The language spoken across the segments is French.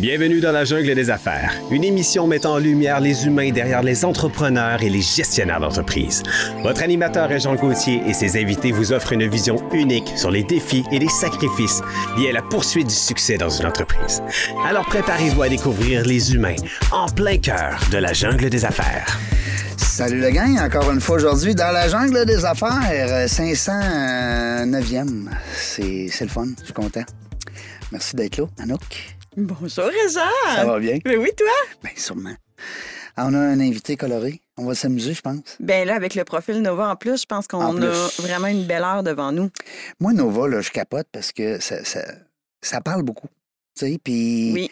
Bienvenue dans la jungle des affaires, une émission mettant en lumière les humains derrière les entrepreneurs et les gestionnaires d'entreprise. Votre animateur est Jean Gauthier et ses invités vous offrent une vision unique sur les défis et les sacrifices liés à la poursuite du succès dans une entreprise. Alors préparez-vous à découvrir les humains en plein cœur de la jungle des affaires. Salut le gang, encore une fois aujourd'hui dans la jungle des affaires, 509e. C'est le fun, je suis content. Merci d'être là, Anouk. Bonjour, Richard. Ça va bien? Mais oui, toi? Bien, sûrement. Ah, on a un invité coloré. On va s'amuser, je pense. Ben là, avec le profil Nova en plus, je pense En qu'on a vraiment une belle heure devant nous. Moi, Nova, là, je capote parce que ça, ça, ça parle beaucoup. Tu sais, puis Oui.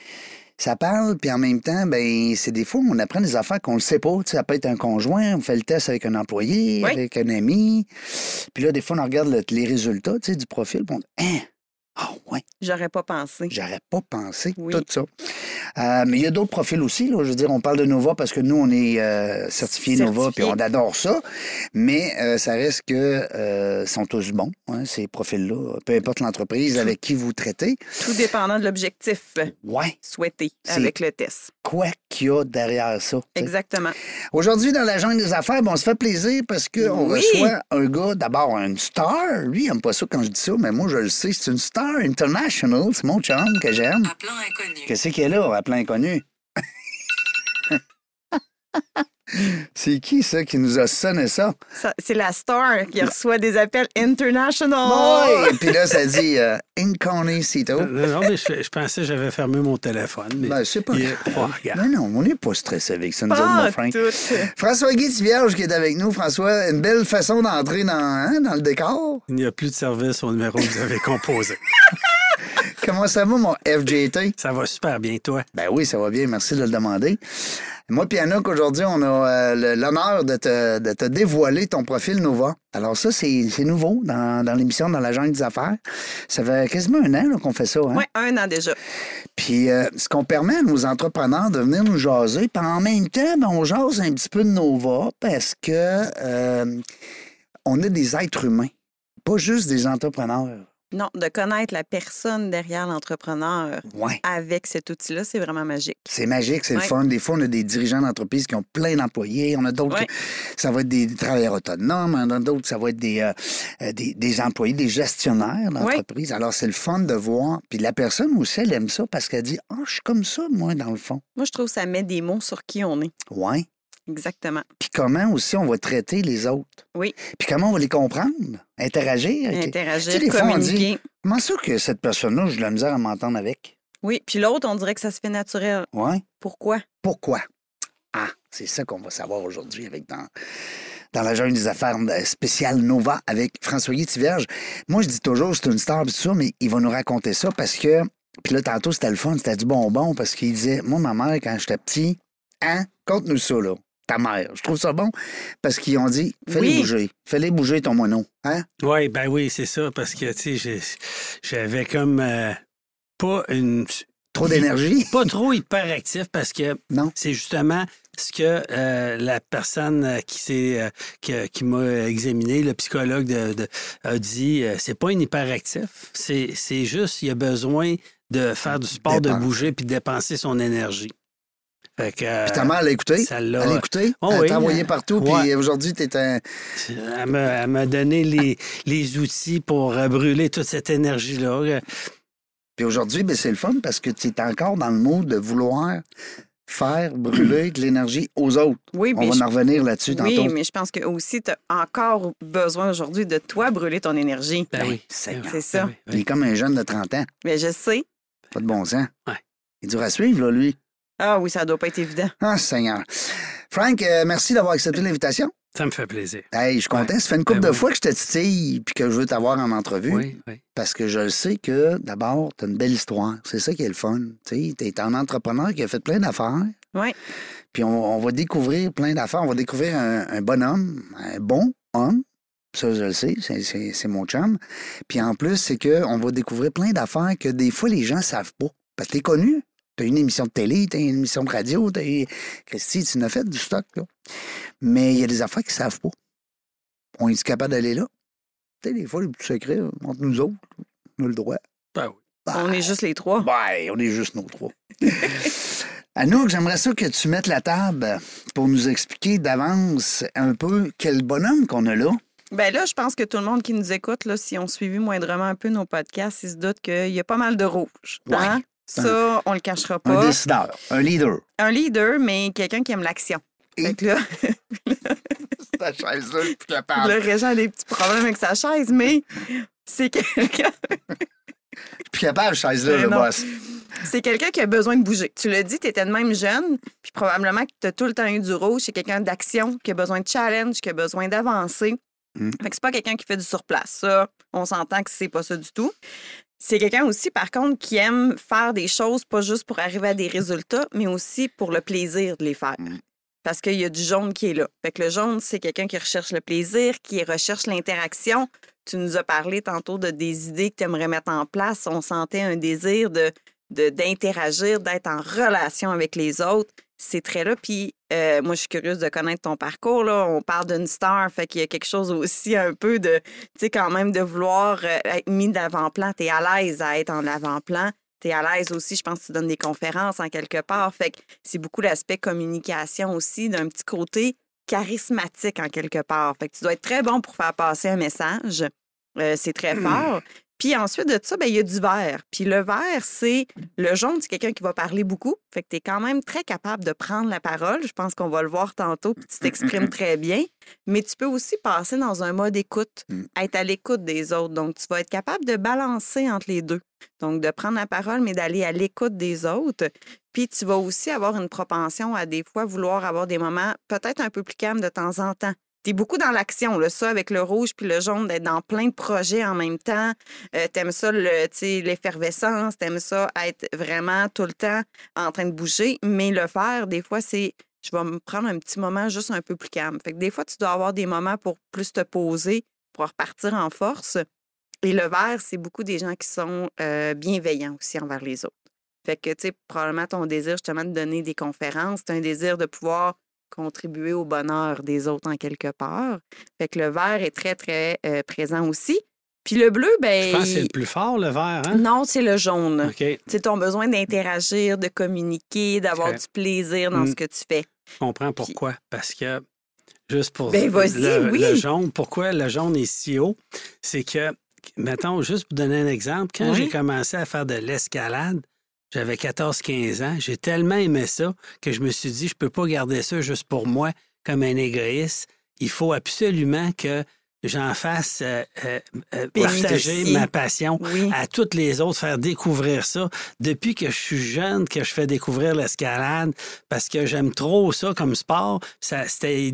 ça parle, puis en même temps, ben c'est des fois, on apprend des affaires qu'on ne sait pas. Tu sais, ça peut être un conjoint, on fait le test avec un employé, Oui. avec un ami. Puis là, des fois, on regarde le- les résultats tu sais, du profil, puis on dit Hein? Ah, ouais, J'aurais pas pensé. j'aurais pas pensé Oui. tout ça. Euh, mais il y a d'autres profils aussi. Là. Je veux dire, on parle de Nova parce que nous, on est euh, certifié Nova, puis on adore ça. Mais euh, ça reste que sont tous bons, hein, ces profils-là. Peu importe l'entreprise avec qui vous traitez. Tout dépendant de l'objectif Ouais, souhaité avec le test. quoi qu'il y a derrière ça. Exactement. Aujourd'hui, dans la jungle des affaires, ben, on se fait plaisir parce qu'on Oui. reçoit un gars, d'abord, une star. Lui, il n'aime pas ça quand je dis ça, mais moi, je le sais. C'est une star international. C'est mon chum que j'aime. Appelant inconnu. Qu'est-ce qu'il est là, à plein inconnu? C'est qui, ça, qui nous a sonné ça? Ça- C'est la star qui reçoit des appels international. Oui! Puis là, ça dit euh, Incognito. Non, mais je, je pensais que j'avais fermé mon téléphone. Mais Ben, c'est pas il- oh. Non, non, on n'est pas stressé avec ça, nous autres, Pas mon Frank. tout. François Guy Vierge qui est avec nous. François, une belle façon d'entrer dans, hein, dans le décor. Il n'y a plus de service au numéro que vous avez composé. Comment ça va, mon FJT? Ça va super bien, toi. Ben oui, ça va bien. Merci de le demander. Moi, puis Anouk, aujourd'hui, on a euh, l'honneur de te, de te dévoiler ton profil Nova. Alors ça, c'est nouveau dans, dans l'émission Dans la jungle des affaires. Ça fait quasiment un an qu'on fait ça. Hein? Oui, un an déjà. Puis euh, ce qu'on permet à nos entrepreneurs de venir nous jaser, puis en même temps, ben, on jase un petit peu de Nova parce que euh, on est des êtres humains, pas juste des entrepreneurs. Non, de connaître la personne derrière l'entrepreneur Ouais. avec cet outil-là, c'est vraiment magique. C'est magique, c'est le fun. Des fois, on a des dirigeants d'entreprise qui ont plein d'employés. On a d'autres, Ouais. ça va être des travailleurs autonomes. On a d'autres, ça va être des, euh, euh, des, des employés, des gestionnaires d'entreprise. Alors, c'est le fun de voir. Puis la personne aussi, elle aime ça parce qu'elle dit Ah, je suis comme ça, moi, dans le fond. Moi, je trouve que ça met des mots sur qui on est. Ouais. Exactement. Puis comment aussi on va traiter les autres? Oui. Puis comment on va les comprendre, interagir. Interagir, Tu sais, fois, on dit- communiquer. Comment ça que cette personne-là, j'ai de la misère à m'entendre avec? Oui, puis l'autre, on dirait que ça se fait naturel. Ouais. Pourquoi? Pourquoi? Ah, c'est ça qu'on va savoir aujourd'hui avec dans, dans la jungle des affaires euh, spéciale Nova avec François Guy Tivierge. Moi, je dis toujours c'est une star ça, mais il va nous raconter ça parce que. Puis là, tantôt, c'était le fun, c'était du bonbon parce qu'il disait Moi, ma mère, quand j'étais petit, hein, conte-nous ça, là. Ta mère. Je trouve ça bon parce qu'ils ont dit Fais-les Oui. bouger. Fais-les bouger ton moineau. Hein? Oui, ben oui, c'est ça, parce que, tu sais, j'ai- j'avais comme euh, pas une. Trop d'énergie? Pas trop hyperactif parce que Non. c'est justement ce que euh, la personne euh, qui, s'est, euh, qui, qui m'a examiné, le psychologue, de, de- a dit euh, c'est pas un hyperactif, c'est, c'est juste il a besoin de faire du sport, de bouger puis de dépenser son énergie. Fait que, euh, Puis ta mère l'a écouté? Elle l'a écouté? Oh elle oui. t'a envoyé partout, puis aujourd'hui, t'es un. Elle m'a, elle m'a donné les, les outils pour euh, brûler toute cette énergie-là. Euh, Puis aujourd'hui, ben, c'est le fun parce que tu es encore dans le mood de vouloir faire brûler de l'énergie aux autres. Oui, On mais va je- en revenir là-dessus oui, tantôt. mais je pense que aussi, tu as encore besoin aujourd'hui de toi brûler ton énergie. Ben oui. Ben C'est ça. oui, Il oui. est comme un jeune de 30 ans. Mais je sais. Pas de bon sens. Ouais. Il est dur à suivre, là, lui. Ah oui, ça doit pas être évident. Ah, Seigneur. Frank, euh, merci d'avoir accepté l'invitation. Ça me fait plaisir. Hey, je suis content. Ouais. Ça fait une couple Ben de oui. fois que je te titille puis que je veux t'avoir en entrevue. Oui, oui. Parce que je le sais que, d'abord, tu as une belle histoire. C'est ça qui est le fun. Tu es un entrepreneur qui a fait plein d'affaires. Oui. Puis on, on va découvrir plein d'affaires. On va découvrir un, un bonhomme, un bon homme. Ça, je le sais, c'est- c'est c'est mon chum. Puis en plus, c'est qu'on va découvrir plein d'affaires que des fois, les gens savent pas. Parce que t'es connu. T'as une émission de télé, t'as une émission de radio, t'as. Christy, tu n'as fait du stock, là. Mais il y a des affaires qu'ils savent pas. On est capable d'aller là? Tu sais, des fois, les petits secrets, entre nous autres, on a le droit. Ben oui. Ben, On est juste les trois. Ben, on est juste nos trois. Anouk, j'aimerais ça que tu mettes la table pour nous expliquer d'avance un peu quel bonhomme qu'on a là. Ben là, je pense que tout le monde qui nous écoute, là, si on suivi moindrement un peu nos podcasts, il se doute qu'il y a pas mal de rouge. Ouais. Ça, on le cachera Un pas. décideur, un leader. Un leader, mais quelqu'un qui aime l'action. Et- Fait que là, Ta chaise là, je suis plus le capable. Régent a des petits problèmes avec sa chaise, mais c'est quelqu'un Plus capable, chaise là, Mais le non. boss. c'est quelqu'un qui a besoin de bouger. Tu l'as dit, tu étais de même jeune, puis probablement que tu as tout le temps eu du rouge. C'est quelqu'un d'action, qui a besoin de challenge, qui a besoin d'avancer. Mm. Fait que c'est pas quelqu'un qui fait du surplace. Ça, on s'entend que c'est pas ça du tout. C'est quelqu'un aussi, par contre, qui aime faire des choses pas juste pour arriver à des résultats, mais aussi pour le plaisir de les faire. Mm. Parce qu'il y a du jaune qui est là. Fait que le jaune, c'est quelqu'un qui recherche le plaisir, qui recherche l'interaction. Tu nous as parlé tantôt de des idées que tu aimerais mettre en place. On sentait un désir de de- d'interagir, d'être en relation avec les autres. Ces traits-là. Puis euh, moi, je suis curieuse de connaître ton parcours. Là. On parle d'une star, fait qu'il y a quelque chose aussi un peu de, tu sais, quand même de vouloir euh, être mis d'avant-plan. Tu es à l'aise à être en avant-plan. Tu es à l'aise aussi, je pense que tu donnes des conférences en quelque part. Fait que c'est beaucoup l'aspect communication aussi, d'un petit côté charismatique en quelque part. Fait que tu dois être très bon pour faire passer un message. Euh, c'est très fort. Puis ensuite de ça, ben, il y a du vert. Puis le vert, c'est le jaune, c'est quelqu'un qui va parler beaucoup. Fait que tu es quand même très capable de prendre la parole. Je pense qu'on va le voir tantôt, puis tu t'exprimes très bien. Mais tu peux aussi passer dans un mode écoute, Mm. être à l'écoute des autres. Donc, tu vas être capable de balancer entre les deux. Donc, de prendre la parole, mais d'aller à l'écoute des autres. Puis, tu vas aussi avoir une propension à des fois vouloir avoir des moments peut-être un peu plus calmes de temps en temps. Beaucoup dans l'action, là, ça, avec le rouge puis le jaune, d'être dans plein de projets en même temps. Euh, t'aimes ça, le, l'effervescence, t'aimes ça, être vraiment tout le temps en train de bouger. Mais le faire, des fois, c'est je vais me prendre un petit moment juste un peu plus calme. Fait que des fois, tu dois avoir des moments pour plus te poser, pour repartir en force. Et le vert, c'est beaucoup des gens qui sont euh, bienveillants aussi envers les autres. Fait que, tu sais, probablement ton désir justement de donner des conférences, c'est un désir de pouvoir contribuer au bonheur des autres en quelque part. Fait que le vert est très, très euh, présent aussi. Puis le bleu, ben. Je pense que c'est le plus fort, le vert, hein? Non, c'est le jaune. OK. C'est ton besoin d'interagir, de communiquer, d'avoir du plaisir dans Mm. ce que tu fais. Je comprends pourquoi. Parce que, juste pour Ben, le, oui. le jaune, pourquoi le jaune est si haut? C'est que, mettons, juste pour donner un exemple, quand Oui. j'ai commencé à faire de l'escalade, j'avais 14-15 ans, j'ai tellement aimé ça que je me suis dit, je peux pas garder ça juste pour moi comme un égoïste. Il faut absolument que j'en fasse euh, euh, euh, partager ma passion Oui. à toutes les autres, faire découvrir ça. Depuis que je suis jeune, que je fais découvrir l'escalade, parce que j'aime trop ça comme sport. Ça, c'était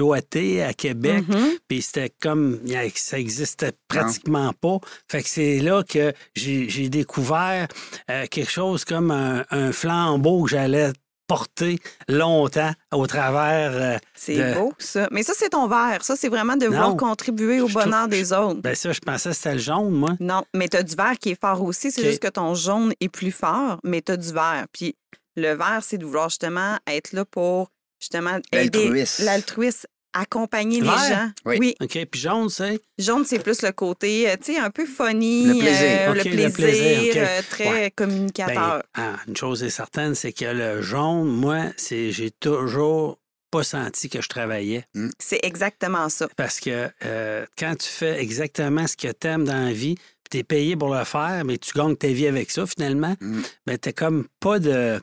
à Québec, Mhm. puis c'était comme, ça existait pratiquement pas. Fait que c'est là que j'ai découvert euh, quelque chose comme un, un flambeau que j'allais porter longtemps au travers. euh, C'est de- beau, ça. Mais ça, c'est ton vert. Ça, c'est vraiment de vouloir contribuer au Je trouve- bonheur des autres. ben ça, je pensais que c'était le jaune, moi. Non, mais tu as du vert qui est fort aussi. C'est juste que ton jaune est plus fort, mais tu as du vert. Puis le vert, c'est de vouloir justement être là pour justement L'altruisme. l'altruisme, accompagner les gens. Oui. OK, puis jaune, c'est... Jaune, c'est plus le côté, euh, tu sais, un peu funny, Le plaisir. euh, le le euh, très Ouais. communicateur. Ben, ah, une chose est certaine, c'est que le jaune, moi, c'est j'ai toujours pas senti que je travaillais. C'est exactement ça. Parce que euh, quand tu fais exactement ce que tu aimes dans la vie, puis tu es payé pour le faire, mais tu gagnes ta vie avec ça finalement, Mm. ben, tu comme pas de.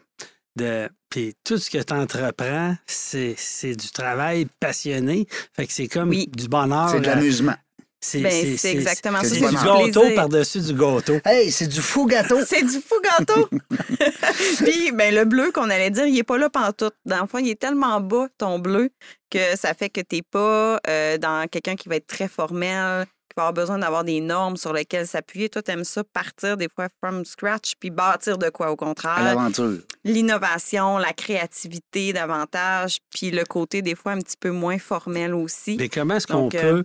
De puis tout ce que tu entreprends, c'est c'est du travail passionné. Fait que c'est comme Oui. du bonheur. C'est de euh, l'amusement. c'est Ben, c'est exactement c'est ça. c'est du gâteau plaisir. par-dessus du gâteau. Hey, c'est du fou gâteau. C'est du fou gâteau. Puis, ben, le bleu qu'on allait dire, il n'est pas là pantoute. Dans le fond, il est tellement bas, ton bleu, que ça fait que tu n'es pas euh, dans quelqu'un qui va être très formel, avoir besoin d'avoir des normes sur lesquelles s'appuyer. Toi, tu aimes ça partir des fois from scratch, puis bâtir de quoi, au contraire? l'aventure. L'innovation, la créativité davantage, puis le côté des fois un petit peu moins formel aussi. Mais comment est-ce qu'on euh, peut,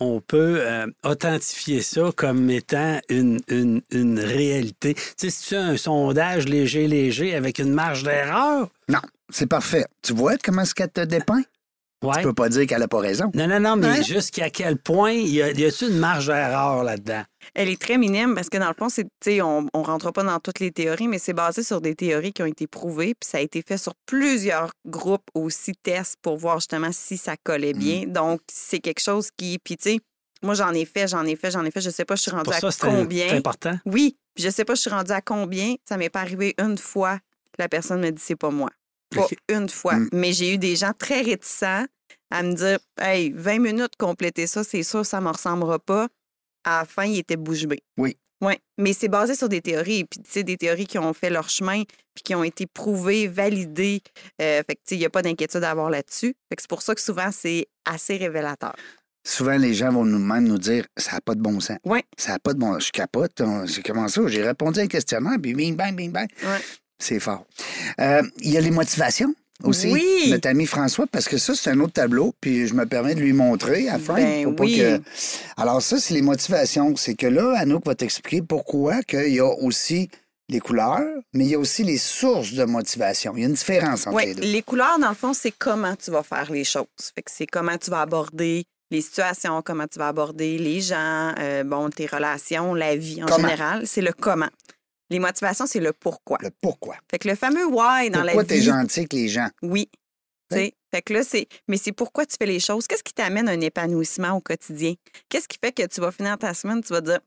on peut euh, authentifier ça comme étant une, une, une réalité? Tu sais, si tu as un sondage léger, léger avec une marge d'erreur, Non, c'est parfait. Tu vois comment est-ce qu'elle te dépeint? Ouais. Tu peux pas dire qu'elle a pas raison. Non, non, non, mais Ouais. jusqu'à quel point y a- y a-t-il une marge d'erreur là-dedans? Elle est très minime parce que dans le fond, c'est, tu sais, on ne rentre pas dans toutes les théories, mais c'est basé sur des théories qui ont été prouvées. Puis ça a été fait sur plusieurs groupes aussi, tests pour voir justement si ça collait bien. Donc, c'est quelque chose qui. Puis, tu sais, moi, j'en ai fait, j'en ai fait, j'en ai fait. Je sais pas, je suis rendue Pour à ça, c'est combien. c'est important. Oui, puis je sais pas, je suis rendue à combien. Ça m'est pas arrivé une fois que la personne me dit c'est pas moi. Pas une fois. Mm. Mais j'ai eu des gens très réticents à me dire Hey, 20 minutes compléter ça, c'est sûr, ça me ressemblera pas. À la fin, il était bouche bée. Oui. Oui, mais c'est basé sur des théories, puis tu sais, des théories qui ont fait leur chemin, puis qui ont été prouvées, validées. Euh, fait que, tu sais, il n'y a pas d'inquiétude à avoir là-dessus. Fait que c'est pour ça que souvent, c'est assez révélateur. Souvent, les gens vont nous même nous dire ça n'a pas de bon sens. Oui. Ça n'a pas de bon sens. Je capote. C'est comment ça? J'ai répondu à un questionnaire, puis bing, bang, bing, bang. Ouais. C'est fort. Euh, Il y a les motivations aussi. Oui. Notre ami François, parce que ça, c'est un autre tableau, puis je me permets de lui montrer à Frank. Ben pour pas oui. que- Alors, ça, c'est les motivations. C'est que là, Anouk va t'expliquer pourquoi qu'il y a aussi les couleurs, mais il y a aussi les sources de motivation. Il y a une différence entre Oui, les deux. les couleurs, dans le fond, c'est comment tu vas faire les choses. Fait que c'est comment tu vas aborder les situations, comment tu vas aborder les gens, euh, bon, tes relations, la vie en Comment? général. C'est le comment. Les motivations, c'est le pourquoi. Le pourquoi. Fait que le fameux why dans Pourquoi la tu es vie. gentil avec les gens? Oui. Tu sais, Fait que là, c'est. Mais c'est pourquoi tu fais les choses. Qu'est-ce qui t'amène un épanouissement au quotidien? Qu'est-ce qui fait que tu vas finir ta semaine, tu vas dire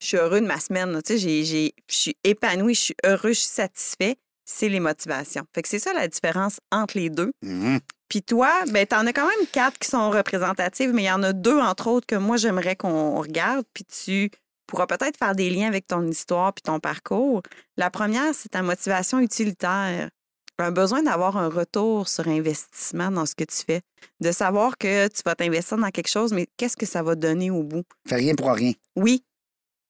Je suis heureux de ma semaine. Tu sais, je suis épanoui, je suis heureux, je suis satisfait. C'est les motivations. Fait que c'est ça la différence entre les deux. Mhm. Puis toi, ben, t'en as quand même quatre qui sont représentatives, mais il y en a deux, entre autres, que moi, j'aimerais qu'on regarde. Puis tu pourras peut-être faire des liens avec ton histoire puis ton parcours. La première, c'est ta motivation utilitaire. Un besoin d'avoir un retour sur investissement dans ce que tu fais. De savoir que tu vas t'investir dans quelque chose, mais qu'est-ce que ça va donner au bout? Fais rien pour rien. Oui.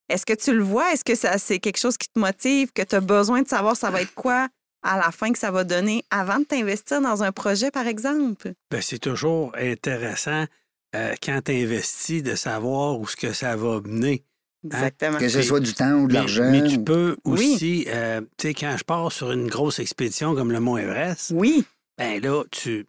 Est-ce que tu le vois? Est-ce que ça, c'est quelque chose qui te motive, que tu as besoin de savoir ça va être quoi à la fin que ça va donner avant de t'investir dans un projet, par exemple? Ben, c'est toujours intéressant euh, quand tu investis de savoir où ce que ça va mener. Exactement. Que ce soit du temps ou de l'argent. mais tu ou- peux Oui. aussi, euh, tu sais, quand je pars sur une grosse expédition comme le Mont Everest, Oui, ben là, tu,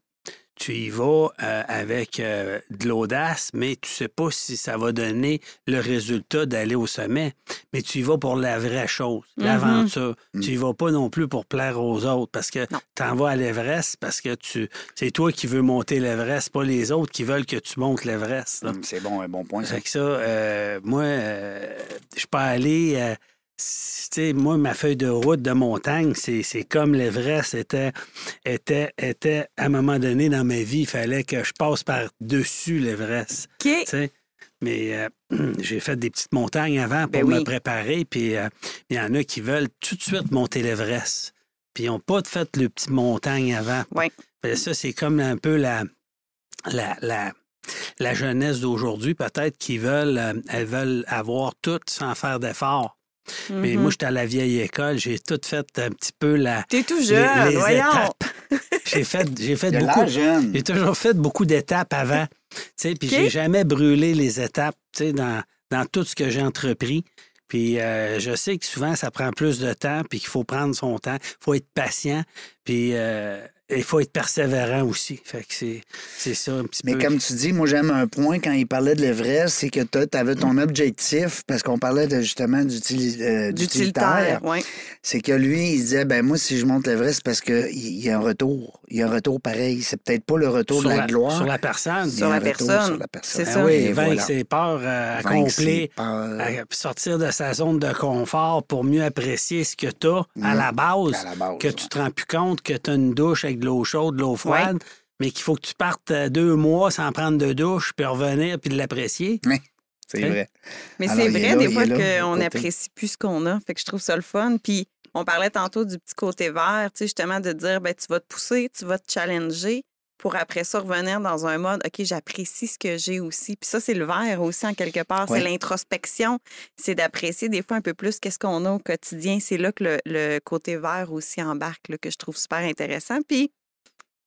tu y vas euh, avec euh, de l'audace, mais tu sais pas si ça va donner le résultat d'aller au sommet. Mais tu y vas pour la vraie chose, Mhm. l'aventure. Mhm. Tu y vas pas non plus pour plaire aux autres parce que tu en vas à l'Everest parce que tu c'est toi qui veux monter l'Everest, pas les autres qui veulent que tu montes l'Everest. Hum, C'est bon, un bon point. ça. Fait que ça, euh, moi, euh, je suis pas sais, moi, ma feuille de route de montagne, c'est comme l'Everest était, était, était, à un moment donné dans ma vie, il fallait que je passe par-dessus l'Everest. Mais euh, j'ai fait des petites montagnes avant pour Ben me oui. préparer. Puis euh, il y en a qui veulent tout de suite monter l'Everest. Puis ils n'ont pas fait le petit montagne avant. Ouais. Que ça, c'est comme un peu la, la, la, la jeunesse d'aujourd'hui, peut-être, qui veulent, euh, elles veulent avoir tout sans faire Mais Mhm. moi, j'étais à la vieille école, j'ai tout fait un petit peu la. T'es tout jeune, les voyons. étapes. J'ai fait, j'ai fait Il a beaucoup. l'air jeune. J'ai toujours fait beaucoup d'étapes avant. Tu sais, puis j'ai jamais brûlé les étapes, tu sais, dans, dans tout ce que j'ai entrepris. Puis euh, je sais que souvent, ça prend plus de temps, puis qu'il faut prendre son temps. Il faut être patient, puis euh, il faut être persévérant aussi. Fait que c'est, c'est ça un petit Mais peu. comme tu dis, moi j'aime un point quand il parlait de l'Everest, c'est que tu avais ton objectif, parce qu'on parlait de, justement d'utili- euh, d'utilitaire. Oui. C'est que lui, il disait, ben moi, si je monte l'Everest, parce qu'il il y a un retour. Il y a un retour pareil. C'est peut-être pas le retour sur de la, la, gloire. sur la personne. y Sur la personne. sur la personne. C'est Ben ça. oui, Et vaincre voilà. ses peurs, euh, Vaincre accomplir, ses peurs. à- sortir de sa zone de confort pour mieux apprécier ce que tu as à Mm. la base. À la base, que ouais. tu te rends plus compte que tu as une douche avec de l'eau chaude, de l'eau froide, mais qu'il faut que tu partes euh, deux mois sans prendre de douche, puis revenir, puis de l'apprécier. C'est Hein? vrai. Mais c'est vrai, là, des fois, qu'on n'apprécie plus ce qu'on a. Fait que je trouve ça le fun. Puis, on parlait tantôt du petit côté vert, tu sais, justement, de dire, ben, tu vas te pousser, tu vas te challenger pour après ça revenir dans un mode, OK, j'apprécie ce que j'ai aussi. Puis ça, c'est le vert aussi, en quelque part. Ouais. C'est l'introspection. C'est d'apprécier des fois un peu plus qu'est-ce qu'on a au quotidien. C'est là que le, le côté vert aussi embarque, là, que je trouve super intéressant. Puis,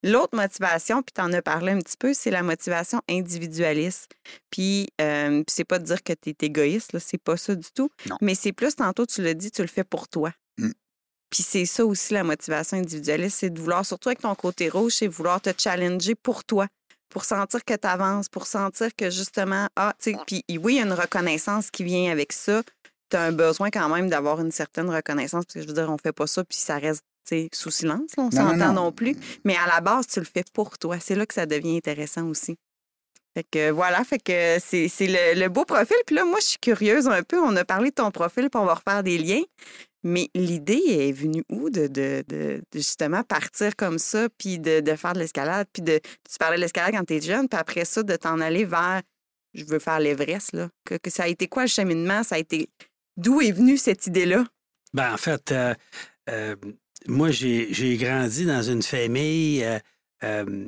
L'autre motivation, puis tu en as parlé un petit peu, c'est la motivation individualiste. Puis, euh, c'est pas de dire que tu es égoïste, c'est pas ça du tout. Non. Mais c'est plus, tantôt, tu l'as dit, tu le fais pour toi. Puis c'est ça aussi la motivation individualiste, c'est de vouloir, surtout avec ton côté rouge, c'est vouloir te challenger pour toi. pour sentir que tu avances, pour sentir que justement, ah, tu sais, puis oui, il y a une reconnaissance qui vient avec ça. Tu as un besoin quand même d'avoir une certaine reconnaissance, parce que je veux dire, on fait pas ça, puis ça reste sous silence, là, on non, s'entend non. non plus. Mais à la base, tu le fais pour toi. C'est là que ça devient intéressant aussi. Fait que voilà, fait que c'est le, le beau profil. Puis là, moi, je suis curieuse un peu. On a parlé de ton profil, puis on va refaire des liens. Mais l'idée est venue où de, de, de- justement partir comme ça, puis de, de faire de l'escalade, puis de. Tu parlais de l'escalade quand tu es jeune, puis après ça, de t'en aller vers. Je veux faire l'Everest, là. Que, que ça a été quoi le cheminement? Ça a été. D'où est venue cette idée-là? Ben, en fait, euh, euh, moi, j'ai j'ai grandi dans une famille euh, euh,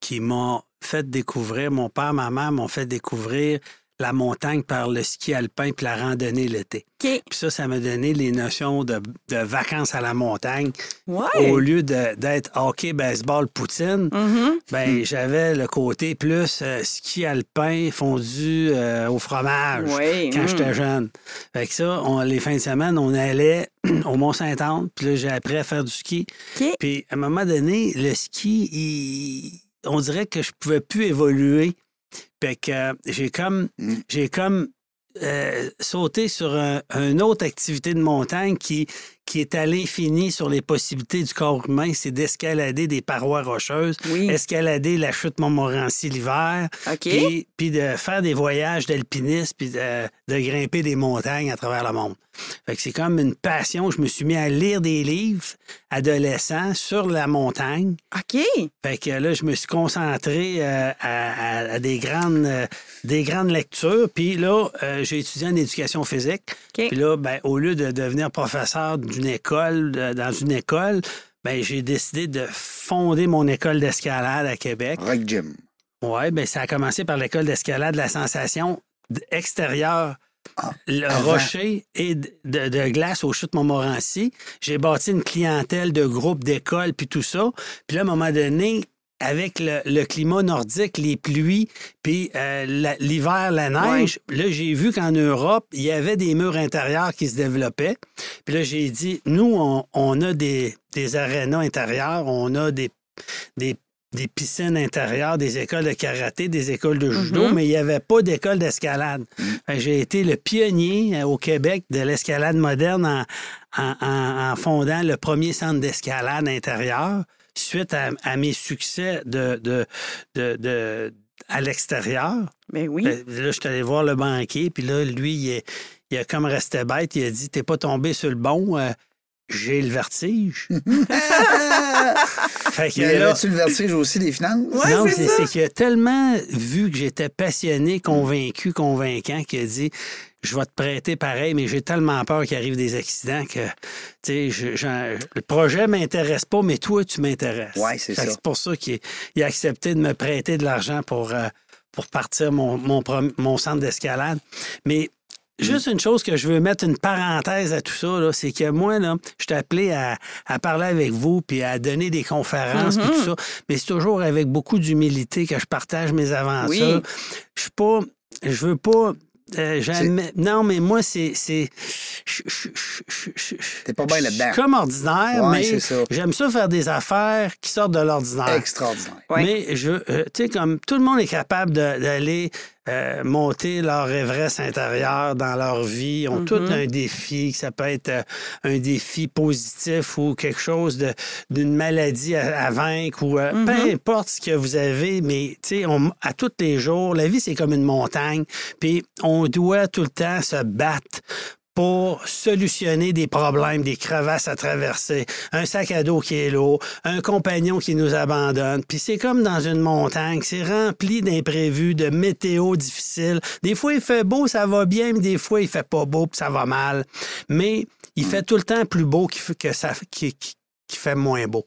qui m'a fait découvrir, mon père, ma mère m'ont fait découvrir la montagne par le ski alpin puis la randonnée l'été. Puis ça, ça m'a donné les notions de, de vacances à la montagne. Ouais. Au lieu d'être hockey, baseball, poutine, Mhm. ben, j'avais le côté plus euh, ski alpin fondu euh, au fromage Ouais, quand mm. j'étais jeune. Fait que ça, on- les fins de semaine, on allait au Mont-Saint-Anne, puis là, j'ai appris à faire du ski. Puis à un moment donné, le ski, il- on dirait que je pouvais plus évoluer. Fait que euh, j'ai comme, Mm. j'ai comme euh, sauté sur un- une autre activité de montagne qui, qui est à l'infini sur les possibilités du corps humain, c'est d'escalader des parois rocheuses, Oui. escalader la chute Montmorency l'hiver, puis, puis de faire des voyages d'alpinisme, puis de, de grimper des montagnes à travers le monde. Fait que c'est comme une passion. Je me suis mis à lire des livres adolescents sur la montagne. OK. Fait que là, je me suis concentré euh, à, à- à des, grandes, euh, des grandes lectures. Puis là, euh, j'ai étudié en éducation physique. Puis là, ben, au lieu de devenir professeur d'une école, dans une école, ben, j'ai décidé de fonder mon école d'escalade à Québec. Rock Gym. Oui, bien, ça a commencé par l'école d'escalade, la sensation extérieure. Ah, le avant. rocher et de, de- de glace au chute Montmorency. J'ai bâti une clientèle de groupes d'écoles puis tout ça. Puis là, à un moment donné, avec le, le climat nordique, les pluies, puis euh, l'hiver, la neige, là, j'ai vu qu'en Europe, il y avait des murs intérieurs qui se développaient. Puis là, j'ai dit, nous, on, on a des, des arénas intérieurs, on a des, des, des piscines intérieures, des écoles de karaté, des écoles de judo, Mhm. mais il n'y avait pas d'école d'escalade. Que J'ai été le pionnier euh, au Québec de l'escalade moderne en, en- fondant le premier centre d'escalade intérieur suite à, à mes succès de, de, de- de- à l'extérieur. Ben oui. Ben, Là, je suis allé voir le banquier, puis là, lui, il, est- il a comme resté bête. Il a dit T'es pas tombé sur le bon, euh, j'ai le vertige. fait que Mais là, avais-tu le vertige aussi des finances? Ouais, non, c'est qu'il a tellement vu que j'étais passionné, convaincu, convaincant, qu'il a dit Je vais te prêter pareil, mais j'ai tellement peur qu'il arrive des accidents que, tu sais, je- j'en- le projet m'intéresse pas, mais toi, tu m'intéresses. Ouais, c'est Fait ça. C'est pour ça qu'il il a accepté de me prêter de l'argent pour, euh, pour partir mon, mon, mon centre d'escalade. Mais Juste une chose que je veux mettre une parenthèse à tout ça, c'est que moi, là, je t'ai appelé à, à parler avec vous puis à donner des conférences puis tout ça. Mais c'est toujours avec beaucoup d'humilité que je partage mes aventures. Oui. Je suis pas. Je veux pas. euh, jamais. Non, mais moi, c'est. T'es pas bien je là-dedans. suis comme ordinaire, Ouais, mais j'aime ça faire des affaires qui sortent de l'ordinaire. Extraordinaire. Ouais. Mais je, euh, tu sais, comme tout le monde est capable de- d'aller euh, monter leur Everest intérieur dans leur vie, ont Mhm. tout un défi, ça peut être euh, un défi positif ou quelque chose d'une maladie à, à vaincre ou euh, Mhm. peu importe ce que vous avez, mais tu sais, on- à tous les jours, la vie c'est comme une montagne, puis on doit tout le temps se battre pour solutionner des problèmes, des crevasses à traverser, un sac à dos qui est lourd, un compagnon qui nous abandonne. Puis c'est comme dans une montagne, c'est rempli d'imprévus, de météo difficiles. Des fois, il fait beau, ça va bien, mais des fois, il fait pas beau, puis ça va mal. Mais il fait tout le temps plus beau qu'il que ça, qui, qui- qui fait moins beau.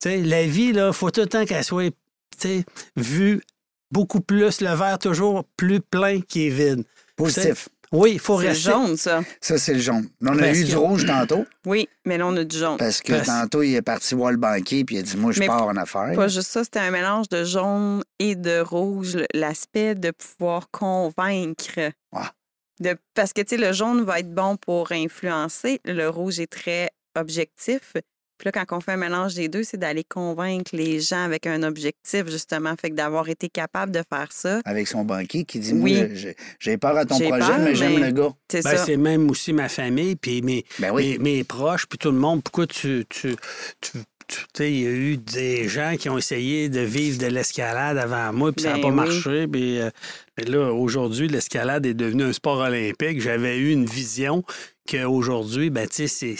Tu sais, la vie, là, faut tout le temps qu'elle soit tu sais, vue beaucoup plus, le verre toujours plus plein qu'il est vide. Positif. Oui, il faut C'est rester. jaune, ça. Ça, c'est le jaune. Là, on a Parce eu que- du rouge tantôt, Oui, mais là, on a du jaune. parce que Parce- tantôt, il est parti voir le banquier, puis il a dit Moi, je Mais pars en affaires. Pas juste ça, c'était un mélange de jaune et de rouge, l'aspect de pouvoir convaincre. De, parce que, tu sais, le jaune va être bon pour influencer, le rouge est très objectif. Puis là, quand on fait un mélange des deux, c'est d'aller convaincre les gens avec un objectif, justement. Fait que d'avoir été capable de faire ça. Avec son banquier qui dit Oui. Moi, j'ai- j'ai peur à ton projet, peur, mais j'aime le gars. C'est Ben, ça. c'est même aussi ma famille, puis mes, Ben oui. mes, mes proches, puis tout le monde. Pourquoi tu. tu, tu il y a eu des gens qui ont essayé de vivre de l'escalade avant moi, puis ça n'a Ben pas oui. marché. Puis euh, mais là, aujourd'hui, l'escalade est devenue un sport olympique. J'avais eu une vision qu'aujourd'hui, ben, c'est-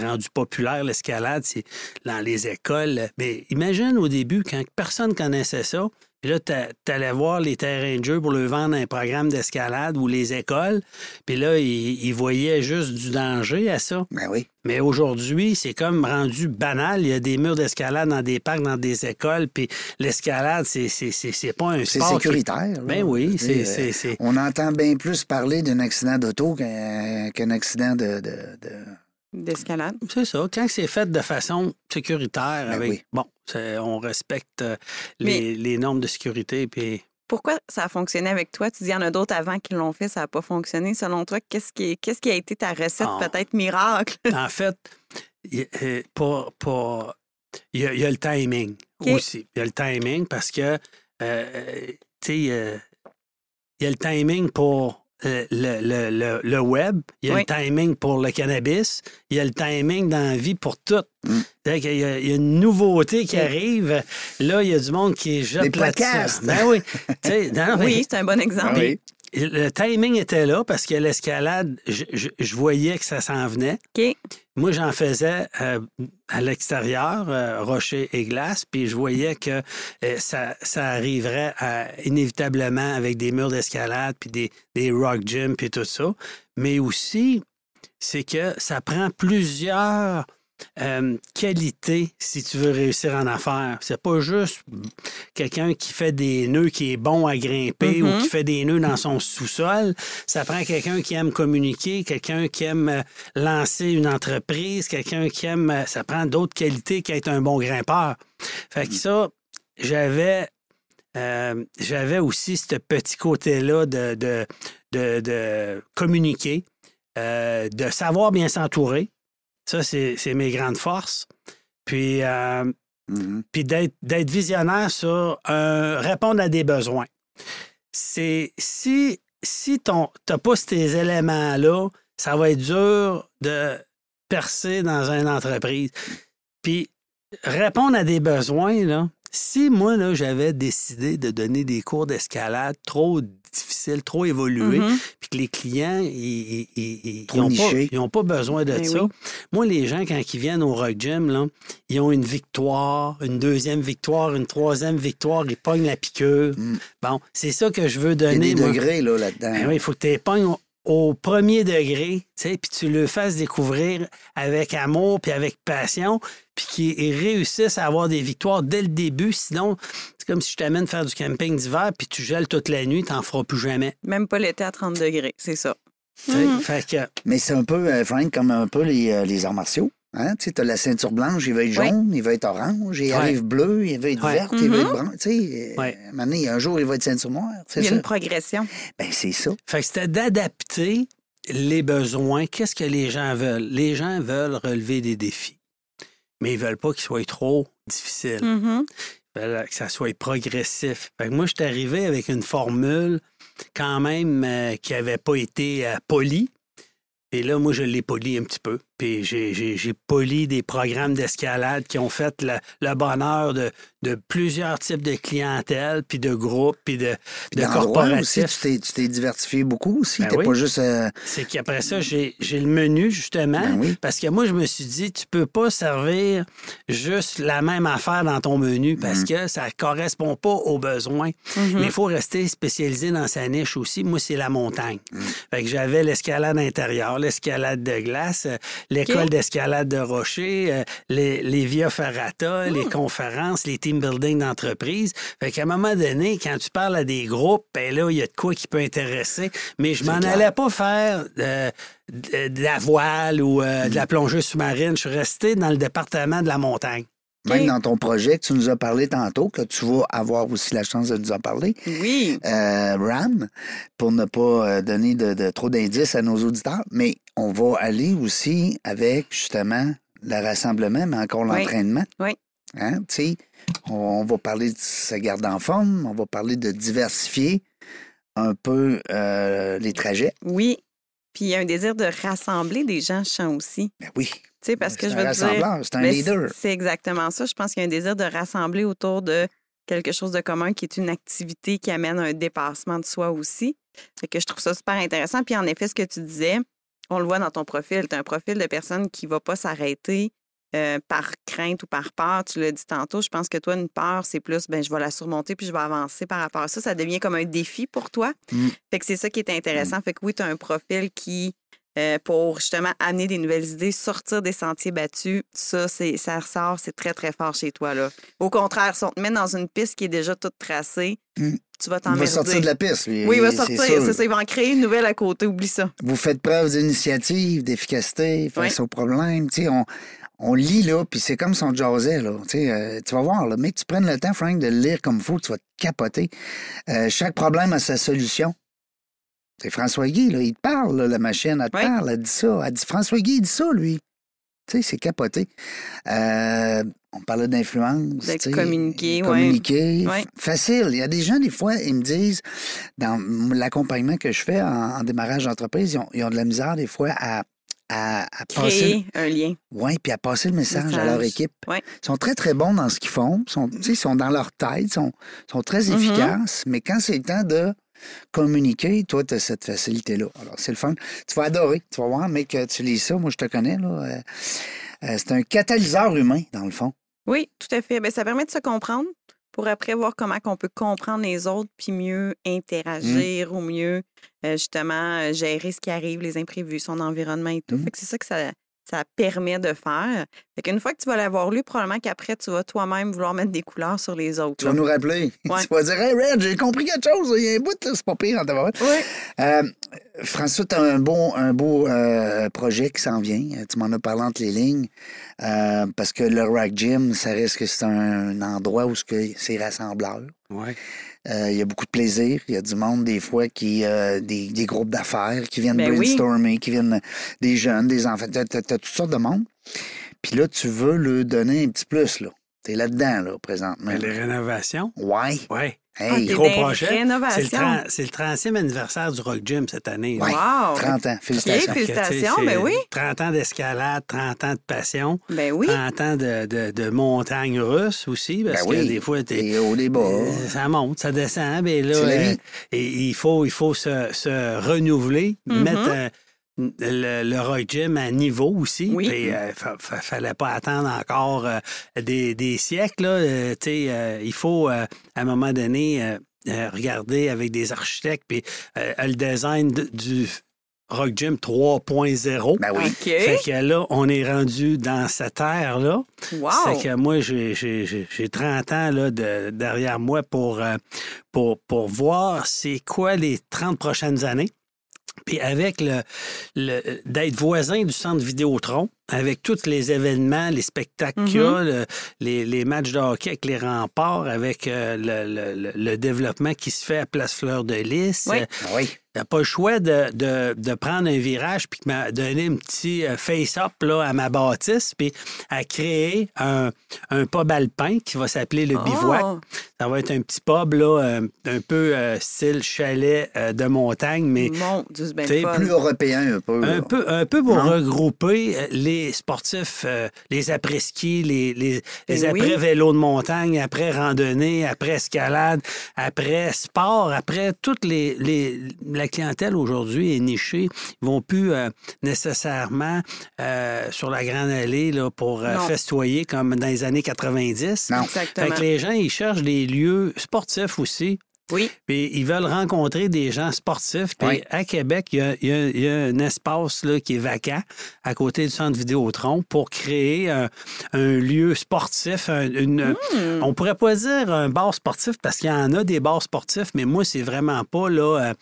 rendu populaire, l'escalade, dans les écoles. Mais imagine au début, quand personne connaissait ça, puis là, t'a- t'allais voir les terrains de jeu pour le vendre un programme d'escalade ou les écoles, puis là, ils, ils voyaient juste du danger à ça. Ben oui. Mais aujourd'hui, c'est comme rendu banal. Il y a des murs d'escalade dans des parcs, dans des écoles, puis l'escalade, c'est c'est- c'est- c'est pas un C'est sport. qui- sécuritaire. Ben oui, c'est- c'est- c'est- On entend bien plus parler d'un accident d'auto qu'un qu'un accident de. de- de- D'escalade. C'est ça. Quand c'est fait de façon sécuritaire, Ben avec oui. bon, on respecte euh, les, les normes de sécurité, puis Pourquoi ça a fonctionné avec toi? Tu dis, il y en a d'autres avant qui l'ont fait, ça n'a pas fonctionné. Selon toi, qu'est-ce qui, qu'est-ce qui a été ta recette, Ah. peut-être miracle? en fait, il euh, pas- pas- il y, a, il y a le timing aussi. Il y a le timing parce que, euh, tu sais, euh, il y a le timing pour le, le- le- le web, il y a Oui. le timing pour le cannabis, il y a le timing dans la vie pour tout. Mm. Y, a- il y a une nouveauté qui arrive. Là, il y a du monde qui jette Des là-dessus. podcasts. Ben oui. Non, mais- Oui, c'est un bon exemple. Ah oui. Le timing était là parce que l'escalade, je, je- je voyais que ça s'en venait. Moi, j'en faisais euh, à l'extérieur, euh, rocher et glace, puis je voyais que euh, ça, ça arriverait à- inévitablement avec des murs d'escalade, puis des, des rock gyms, puis tout ça. Mais aussi, c'est que ça prend plusieurs euh, qualités si tu veux réussir en affaires. C'est pas juste quelqu'un qui fait des nœuds, qui est bon à grimper ou qui fait des nœuds dans son sous-sol. Ça prend quelqu'un qui aime communiquer, quelqu'un qui aime euh, lancer une entreprise, quelqu'un qui aime... euh, Ça prend d'autres qualités qu'être un bon grimpeur. Fait que ça, j'avais... euh, j'avais aussi ce petit côté-là de, de, de, de communiquer, euh, de savoir bien s'entourer. Ça, c'est mes grandes forces. Puis, euh, Mhm. puis d'être visionnaire sur euh, répondre à des besoins. C'est si si ton t'as pas ces éléments-là, ça va être dur de percer dans une entreprise. Puis répondre à des besoins là. Si moi là j'avais décidé de donner des cours d'escalade trop difficiles, trop évolués, Mhm. puis que les clients, ils- ils- ils ils Trop n'ont pas, nichés. ils ont pas besoin de Ben ça. oui. Moi, les gens, quand ils viennent au Rock Gym, là, ils ont une victoire, une deuxième victoire, une troisième victoire, ils pognent la piqûre. Mm. Bon, c'est ça que je veux Il y a donner. des moi. degrés là, là-dedans. Ben oui, il faut que tu pognes au, premier degré, tu sais, puis tu le fasses découvrir avec amour puis avec passion, puis qu'ils réussissent à avoir des victoires dès le début. Sinon, c'est comme si je t'amène faire du camping d'hiver, puis tu gèles toute la nuit, t'en feras plus jamais. Même pas l'été à 30 degrés, c'est ça. Fait que, Mais c'est un peu, euh, Frank, comme un peu les, euh, les arts martiaux. Hein? Tu sais, t'as la ceinture blanche, il va être Oui. jaune, il va être orange, il Ouais. arrive bleu, il va être Ouais. verte, il va Mhm. être brun. Tu sais, euh, Ouais. un moment donné, un jour, il va être ceinture noire. Il y a ça. une progression. Ben, c'est ça. Fait que c'était d'adapter les besoins. Qu'est-ce que les gens veulent? Les gens veulent relever des défis, mais ils veulent pas qu'ils soient trop difficiles. Mhm. Ils veulent que ça soit progressif. Fait que moi, je suis arrivé avec une formule quand même euh, qui n'avait pas été euh, polie. Et là, moi, je l'ai poli un petit peu. Puis j'ai- poli des programmes d'escalade qui ont fait le, le bonheur de, de plusieurs types de clientèle, puis de groupes, puis de, Puis de d'endroits aussi, corporatifs. tu t'es- diversifié beaucoup aussi. Ben T'es oui. pas juste. euh, C'est qu'après ça, j'ai le menu, justement. Ben oui. Parce que moi, je me suis dit, tu peux pas servir juste la même affaire dans ton menu parce Mhm. que ça correspond pas aux besoins. Mhm. Mais il faut rester spécialisé dans sa niche aussi. Moi, c'est la montagne. Mm. Fait que j'avais l'escalade intérieure, l'escalade de glace, euh, l'école d'escalade de rocher, euh, les, les Via Ferrata, les conférences, les team building d'entreprise. Fait qu'à un moment donné, quand tu parles à des groupes, ben là, il y a de quoi qui peut intéresser. Mais je m'en allais pas faire euh, de, de la voile ou euh, de la plongée sous-marine. Je suis resté dans le département de la montagne. Même dans ton projet que tu nous as parlé tantôt, que tu vas avoir aussi la chance de nous en parler, Oui. euh, RAM, pour ne pas euh, donner de, de trop d'indices à nos auditeurs, mais on va aller aussi avec justement le rassemblement, mais encore Oui. l'entraînement. Oui. Hein, tu sais, on, on va parler de se garder en forme, on va parler de diversifier un peu euh, les trajets. Oui. Puis il y a un désir de rassembler des gens, sens aussi. Ben oui, Tu sais, parce que c'est je veux dire. c'est un leader. C'est exactement ça. Je pense qu'il y a un désir de rassembler autour de quelque chose de commun qui est une activité qui amène un dépassement de soi aussi. Fait que je trouve ça super intéressant. Puis en effet, ce que tu disais, on le voit dans ton profil. Tu as un profil de personne qui ne va pas s'arrêter euh, par crainte ou par peur. Tu l'as dit tantôt. Je pense que toi, une peur, c'est plus, ben, je vais la surmonter puis je vais avancer par rapport à ça. Ça devient comme un défi pour toi. Mm. Fait que c'est ça qui est intéressant. Fait que oui, tu as un profil qui, euh, pour justement amener des nouvelles idées, sortir des sentiers battus, ça, c'est, ça ressort, c'est très, très fort chez toi. Là. Au contraire, si on te met dans une piste qui est déjà toute tracée, Mm. tu vas Il t'emmerder. va sortir de la piste. lui, Oui, il va sortir, c'est ça. Il va en créer une nouvelle à côté, oublie ça. Vous faites preuve d'initiative, d'efficacité face Oui. aux problèmes. Tu sais, on, on lit, là, puis c'est comme son jazzait, là. Tu sais, euh, tu vas voir, là, mais que tu prennes le temps, Frank, de le lire comme il faut, tu vas te capoter. Euh, chaque problème a sa solution. C'est François Guy, là, il te parle, là, la machine, elle te Oui. parle, elle dit ça. Elle dit, François Guy, il dit ça, lui. Tu sais, c'est capoté. Euh, on parlait d'influence. De communiquer, ouais. Communiquer. Ouais. Facile. Il y a des gens, des fois, ils me disent, dans l'accompagnement que je fais en, en démarrage d'entreprise, ils ont, ils ont de la misère, des fois, à, à, à passer, Créer un lien. ouais, puis à passer le message, à leur équipe. Ouais. Ils sont très, très bons dans ce qu'ils font. Ils sont, ils dans leur tête, ils sont, sont très Mhm. efficaces. Mais quand c'est le temps de communiquer, toi, tu as cette facilité-là. Alors, c'est le fun. Tu vas adorer. Tu vas voir, mec, tu lis ça. Moi, je te connais. là. Euh, euh, c'est un catalyseur humain, dans le fond. Oui, tout à fait. Ben, ça permet de se comprendre pour après voir comment on peut comprendre les autres puis mieux interagir Mm. ou mieux euh, justement gérer ce qui arrive, les imprévus, son environnement et tout. Mm. Fait que c'est ça que ça, ça permet de faire. Fait qu'une fois que tu vas l'avoir lu, probablement qu'après, tu vas toi-même vouloir mettre des couleurs sur les autres. Tu vas nous rappeler. Ouais. tu vas dire, hey, Red, j'ai compris quelque chose. Il y a un bout, c'est pas pire en tabarouette. Oui. Euh, François, tu as un beau, un beau euh, projet qui s'en vient. Euh, Tu m'en as parlé entre les lignes. Euh, parce que le Rack Gym, ça reste que c'est un endroit où c'est rassembleur. Ouais. Euh, Il y a beaucoup de plaisir. Il y a du monde, des fois, qui euh, des, des groupes d'affaires qui viennent Ben oui. brainstormer, qui viennent des jeunes, des enfants. Tu as, toutes sortes de monde. Puis là, tu veux leur donner un petit plus. là. Tu es là-dedans, là, présentement. Mais les rénovations, Ouais. ouais. Ah, Hey, t'es gros dans projet. C'est le, rénovation. 30 c'est le 30e anniversaire du Rock Gym cette année. là. Ouais. Wow! 30 ans. Félicitations. Sais, ben oui. 30 ans d'escalade, 30 ans de passion, Ben oui. 30 ans de, de, de montagne russe aussi, parce Ben que oui. des fois, t'es- Et au débat. euh, ça monte, ça descend, mais là, la vie. euh, et il faut, il faut se, se renouveler, Mhm. mettre euh, le, le Rock Gym à niveau aussi. Oui. Puis, euh, fa- fa- fallait pas attendre encore euh, des, des siècles. Là. Euh, tu sais, euh, il faut, euh, à un moment donné, regarder avec des architectes puis euh, le design de- du Rock Gym 3.0. Ben oui. Fait que là, on est rendu dans cette ère-là. Wow! C'est que moi, j'ai- j'ai j'ai- j'ai 30 ans là, de- derrière moi pour, pour, pour voir c'est quoi les 30 prochaines années. Puis avec le, le- d'être voisin du centre Vidéotron, avec tous les événements, les spectacles qu'il y a, le- les, les matchs de hockey avec les remparts, avec euh, le, le- le- développement qui se fait à Place Fleur de Lys. Oui. euh, Ben oui. T'as pas le choix de, de- de prendre un virage puis de donner un petit euh, face-up là, à ma bâtisse puis à créer un, un pub alpin qui va s'appeler le Bivouac. Oh! Ça va être un petit pub là, euh, un peu euh, style chalet euh, de montagne, mais le fun. Plus européen un peu. un peu, un peu pour Non? regrouper euh, les sportifs, euh, les après-ski, les, les, après-vélo de montagne, après-randonnée, après-escalade, après-sport, après toutes les, les- La clientèle aujourd'hui est nichée. Ils vont plus euh, nécessairement euh, sur la Grande Allée là, pour festoyer comme dans les années 90. Non. Fait Exactement. que les gens, ils cherchent des lieux sportifs aussi. Oui. Puis ils veulent rencontrer des gens sportifs. Puis Oui. à Québec, il y a, il y a- il y a un espace là, qui est vacant à côté du centre Vidéotron pour créer un, un lieu sportif. un- une, Hmm. On pourrait pas dire un bar sportif parce qu'il y en a des bars sportifs, mais moi, c'est vraiment pas là, euh,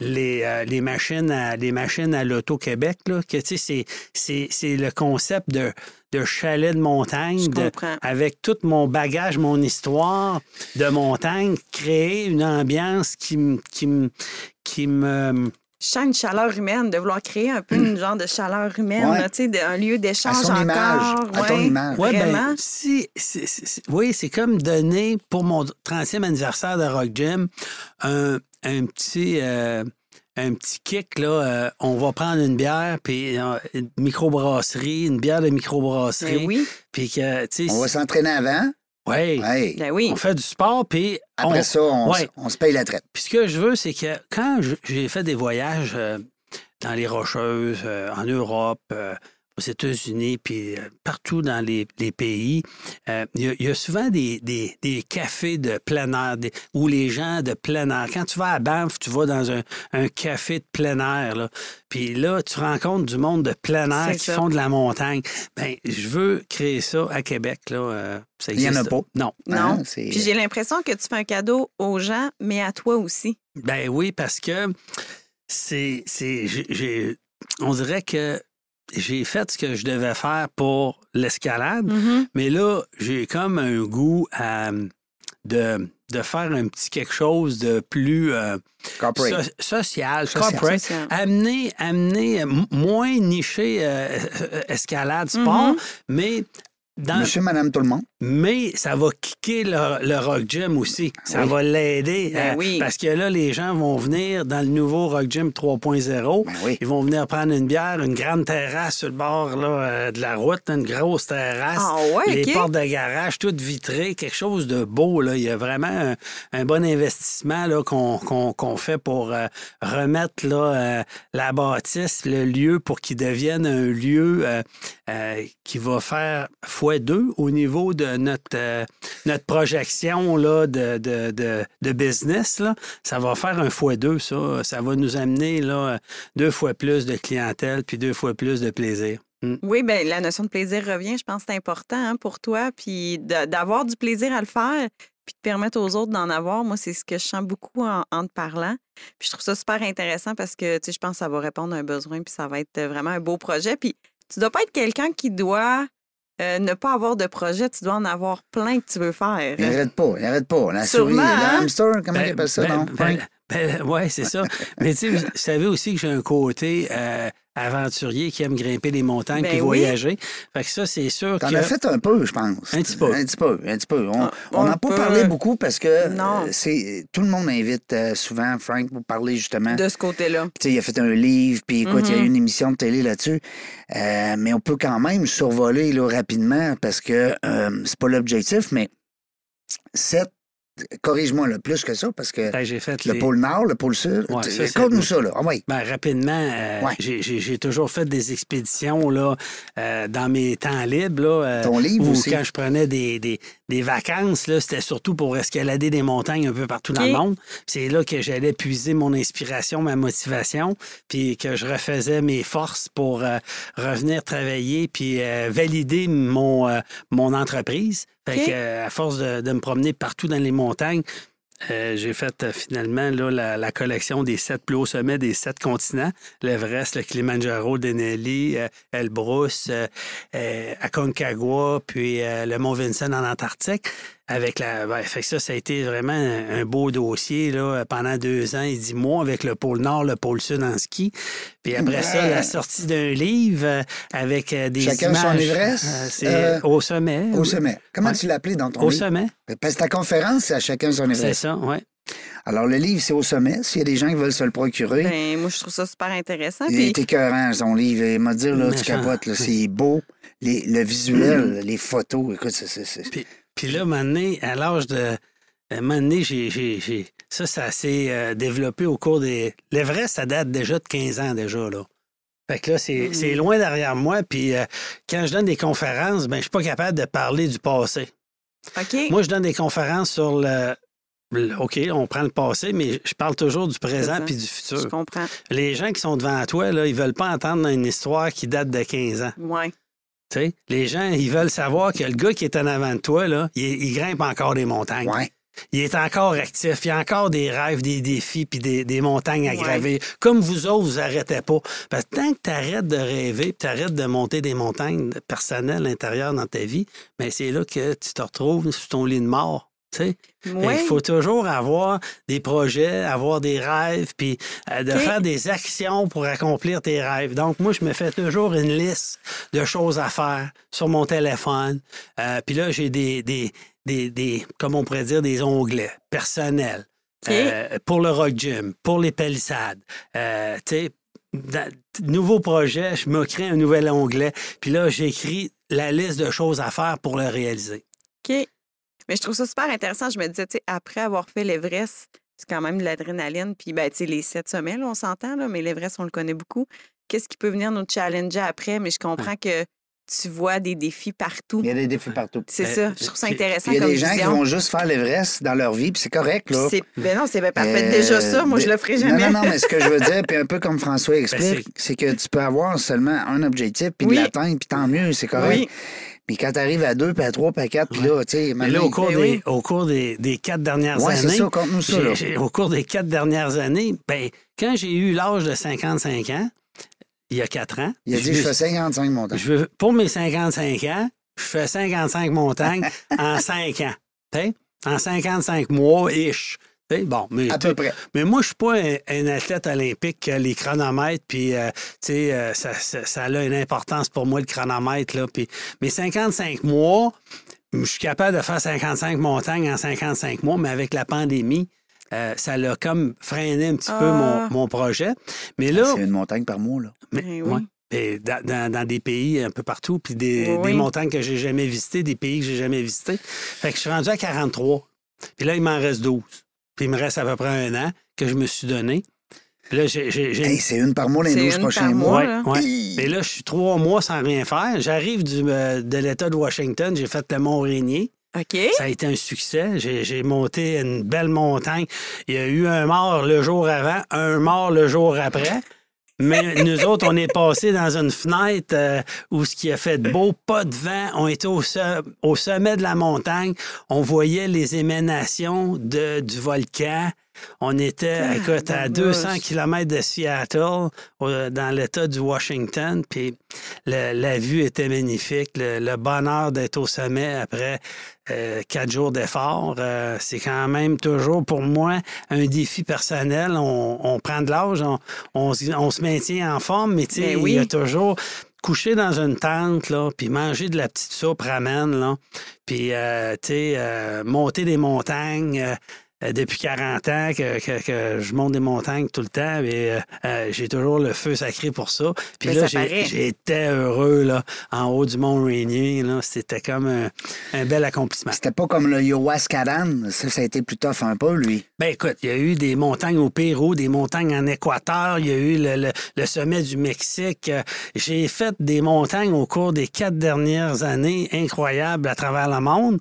les, euh, les machines à, les machines à l'Auto-Québec. c'est le concept de, de chalet de montagne. De- avec tout mon bagage, mon histoire de montagne, créer une ambiance qui, me- qui, me- qui me je sens une chaleur humaine, de vouloir créer un peu une genre de chaleur humaine, Ouais. là, tu sais, un lieu d'échange encore. image. À ton ouais. image. Ouais, ben, Vraiment? si, si- si- si- oui, c'est comme donner pour mon 30e anniversaire de Rock Gym un, un petit. euh, un petit kick, là, euh, on va prendre une bière, puis euh, une microbrasserie, une bière de microbrasserie. Ben oui, Puis que, tu sais, On va s'entraîner avant. ouais, ben oui. on fait du sport, puis Après on- ça, on, ouais. on se paye la traite. Puis ce que je veux, c'est que quand j'ai fait des voyages euh, dans les Rocheuses, euh, en Europe, euh, aux États-Unis, puis euh, partout dans les, les pays, euh, il y, a- il y a souvent des, des- des cafés de plein air des- où les gens de plein air. Quand tu vas à Banff, tu vas dans un, un café de plein air. Là. Puis là, tu rencontres du monde de plein air qui ça. font de la montagne. Bien, je veux créer ça à Québec. Là. euh, ça Il y en a pas. Non. Non. Hein, Puis j'ai l'impression que tu fais un cadeau aux gens, mais à toi aussi. Ben oui, parce que c'est. on dirait que j'ai fait ce que je devais faire pour l'escalade, Mhm. mais là, j'ai comme un goût à, de, de faire un petit quelque chose de plus euh, Corporate. so- social, Social. corporate. Social. Amener, amener euh, moins niché euh, escalade, sport, Mhm. mais dans, Monsieur, madame, tout le monde? Mais ça va kicker le, le Rock Gym aussi. Ça Oui. va l'aider. Ben euh, oui. Parce que là, les gens vont venir dans le nouveau Rock Gym 3.0. Ben oui. Ils vont venir prendre une bière, une grande terrasse sur le bord là, euh, de la route, une grosse terrasse. Ah ouais, les portes de garage, toutes vitrées, quelque chose de beau. Là. Il y a vraiment un, un bon investissement là, qu'on, qu'on- qu'on fait pour euh, remettre là, euh, la bâtisse, le lieu, pour qu'il devienne un lieu qui va faire x2 au niveau de notre, euh, notre projection là, de, de, de, business. Là. Ça va faire un x2, ça. Ça va nous amener là, deux fois plus de clientèle puis deux fois plus de plaisir. Mm. Oui, ben la notion de plaisir revient. Je pense que c'est important hein, pour toi, puis d'avoir du plaisir à le faire, puis de permettre aux autres d'en avoir. Moi, c'est ce que je sens beaucoup en, en te parlant. Puis je trouve ça super intéressant parce que, tu sais, je pense que ça va répondre à un besoin, puis ça va être vraiment un beau projet. Puis tu dois pas être quelqu'un qui doit euh, ne pas avoir de projet, tu dois en avoir plein que tu veux faire. Il arrête pas, il arrête pas. La Sûrement, souris, hein? le hamster, comment Ben, il appelle ça, ben, non? ben, ben, ouais, c'est ça. Mais tu sais, vous savez aussi que j'ai un côté euh, aventurier qui aime grimper les montagnes Ben puis oui. voyager. Fait que ça, c'est sûr T'en que... as fait un peu, je pense. Un petit peu. Un petit peu, un petit peu. On n'a un pas parlé beaucoup parce que Non. euh, c'est tout le monde invite euh, souvent Frank pour parler justement. De ce côté-là. Tu sais, il a fait un livre, puis écoute, il y a eu une émission de télé là-dessus. Euh, mais on peut quand même survoler là, rapidement parce que euh, c'est pas l'objectif, mais cette, corrige-moi le plus que ça, parce que Ben, fait le les- pôle Nord, le pôle Sud, Ouais, raconte-nous ça, là. Ah oui. Ben, rapidement, euh, Ouais. j'ai- toujours fait des expéditions là, euh, dans mes temps libres. Là, euh, Ton livre ou aussi. quand je prenais des, des, des vacances, là, c'était surtout pour escalader des montagnes un peu partout dans le monde. C'est là que j'allais puiser mon inspiration, ma motivation, puis que je refaisais mes forces pour euh, revenir travailler puis euh, valider mon, euh, mon entreprise. Fait que, à force de, de me promener partout dans les montagnes, euh, j'ai fait euh, finalement la, collection des sept plus hauts sommets des sept continents. L'Everest, le Kilimanjaro, Denali, euh, Elbrus, euh, Aconcagua, puis le Mont Vincennes en Antarctique. Avec la, ben, fait que ça, ça a été vraiment un, beau dossier là, pendant deux ans et dix mois avec le pôle Nord, le pôle Sud en ski. Puis après ça, la sortie d'un livre euh, avec euh, des Chacun images. son Everest, Euh, c'est euh, au sommet. Au sommet. Comment Ouais. tu l'appelais dans ton Au livre? sommet, Parce que ta conférence, c'est à chacun son c'est Everest. ça, oui. Alors, le livre, c'est au sommet. S'il y a des gens qui veulent se le procurer, Ben, moi, je trouve ça super intéressant. il Puis, est écœurant, son livre. Il m'a dit, là, tu capotes, là, c'est beau. Les- le visuel, les photos, écoute, c'est... c'est- c'est- Puis, puis là, donné, à l'âge de. Un moment donné, j'ai, j'ai- j'ai- ça, ça s'est euh, développé au cours des. L'Everest, ça date déjà de 15 ans déjà, là. Fait que là, c'est, Mhm. c'est loin derrière moi. Puis euh, quand je donne des conférences, ben, je suis pas capable de parler du passé. OK. Moi, je donne des conférences sur le. OK, on prend le passé, mais je parle toujours du présent puis du je futur. comprends. Les gens qui sont devant toi, là, ils veulent pas entendre une histoire qui date de 15 ans. Ouais. Les gens, ils veulent savoir que le gars qui est en avant de toi, là, il, il grimpe encore des montagnes. Ouais. Il est encore actif. Il y a encore des rêves, des défis, puis des, des montagnes à Ouais. graver. Comme vous autres, vous arrêtez pas. Parce que tant que tu arrêtes de rêver, tu arrêtes de monter des montagnes personnelles intérieures dans ta vie, mais c'est là que tu te retrouves sur ton lit de mort. Oui. Il faut toujours avoir des projets, avoir des rêves, puis euh, de faire des actions pour accomplir tes rêves. Donc, moi, je me fais toujours une liste de choses à faire sur mon téléphone. Euh, puis là, j'ai des, des, des, des, comme on pourrait dire, des onglets personnels. Euh, pour le Rock Gym, pour les palissades. Dans- nouveau projet, je me crée un nouvel onglet. Puis là, j'écris la liste de choses à faire pour le réaliser. OK. Mais je trouve ça super intéressant. Je me disais, tu sais, après avoir fait l'Everest, c'est quand même de l'adrénaline. Puis, ben, tu sais, les sept sommets, là, on s'entend, là, mais l'Everest, on le connaît beaucoup. Qu'est-ce qui peut venir nous challenger après? Mais je comprends que tu vois des défis partout. Il y a des défis partout. C'est Euh, ça. Je trouve ça intéressant Il y a comme des gens qui vont juste faire l'Everest dans leur vie, puis c'est correct, là. Ben non, c'est bien parfait. Euh, Déjà ça, moi, je le ferai jamais. Non, non, non, mais ce que je veux dire, puis un peu comme François explique, Ben, c'est que tu peux avoir seulement un objectif, puis Oui. de l'atteindre, puis tant mieux, c'est correct. Oui. Mais quand tu arrives à deux, puis à trois, puis à quatre, puis là, tu sais, Mais là, au cours, des, oui. au cours des, des quatre dernières Ouais, années, ça, conte-nous ça, là. au cours des quatre dernières années, ben, quand j'ai eu l'âge de 55 ans, il y a quatre ans, il a dit, je fais 55 montagnes. je veux- pour mes 55 ans, je fais 55 montagnes en 5 ans. En 55 mois, ish. T'sais, Bon, mais, À peu près. mais moi, je suis pas un, un athlète olympique, que les chronomètres, puis, euh, tu sais, euh, ça, ça- ça a une importance pour moi, le chronomètre, là. Puis, mes 55 mois, je suis capable de faire 55 montagnes en 55 mois, mais avec la pandémie, euh, ça l'a comme freiné un petit peu Ah. mon, mon projet. Mais là, C'est une montagne par mois, là. mais, Ben oui. ouais. Et dans, dans- dans des pays un peu partout, puis des, Oui, des montagnes que j'ai jamais visitées, des pays que j'ai jamais visités. Fait que je suis rendu à 43. Puis là, il m'en reste 12. Puis il me reste à peu près un an que je me suis donné. Puis là, j'ai... j'ai- j'ai- Hey, c'est une par mois les C'est 12 une prochains mois. mois. Ouais, là. ouais. Hi! Mais là, je suis trois mois sans rien faire. J'arrive du, euh, de l'État de Washington. J'ai fait le Mont-Rainier. OK. Ça a été un succès. J'ai j'ai monté une belle montagne. Il y a eu un mort le jour avant, un mort le jour après. Mais nous autres, on est passé dans une fenêtre euh, où ce qui a fait de beau, pas de vent. On était au, se- au sommet de la montagne. On voyait les émanations de, du volcan. On était, Ah, écoute, à tabarnouche. 200 km de Seattle, dans l'État du Washington. Puis le- la vue était magnifique. Le, le bonheur d'être au sommet après euh, quatre jours d'effort, euh, c'est quand même toujours pour moi un défi personnel. On, on prend de l'âge, on, on, se- on se maintient en forme, mais tu sais, Ben oui. il y a toujours coucher dans une tente, là, puis manger de la petite soupe ramen, là, puis, euh, tu sais, monter des montagnes. Euh, depuis 40 ans que, que- que je monte des montagnes tout le temps, et euh, euh, j'ai toujours le feu sacré pour ça. Puis Ben, là, j'étais heureux là, en haut du mont Rainier. C'était comme un, un bel accomplissement. C'était pas comme le Yowaskadan. Ça, ça a été plus tough un peu, lui. Ben écoute, il y a eu des montagnes au Pérou, des montagnes en Équateur, il y a eu le, le- le sommet du Mexique. J'ai fait des montagnes au cours des quatre dernières années incroyables à travers le monde.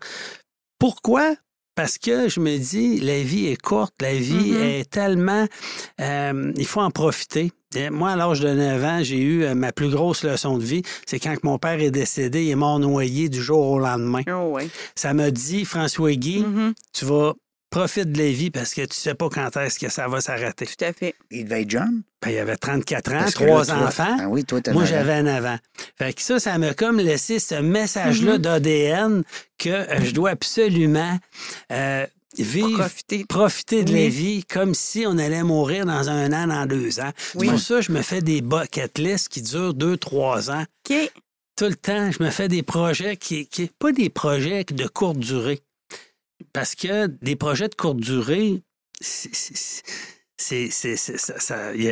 Pourquoi? Parce que je me dis, la vie est courte, la vie Mhm. est tellement... euh, il faut en profiter. Et moi, à l'âge de 9 ans, j'ai eu euh, ma plus grosse leçon de vie. C'est quand que mon père est décédé, il est mort noyé du jour au lendemain. Oh, ouais. Ça m'a dit, François Guy, Mhm. tu vas profiter de la vie parce que tu sais pas quand est-ce que ça va s'arrêter. Tout à fait. Il devait être jeune. Ben, il avait 34 ans, trois enfants. Ah oui, toi, t'as Moi, j'avais un avant. Fait que ça, ça m'a comme laissé ce message-là Mhm. d'ADN que euh, je dois absolument euh, vivre, Profiter. profiter de la vie comme si on allait mourir dans un an, dans deux ans. C'est Oui. Pour ça, je me fais des bucket lists qui durent deux, trois ans. OK. Tout le temps, je me fais des projets qui, qui pas des projets de courte durée. Parce que des projets de courte durée, c'est-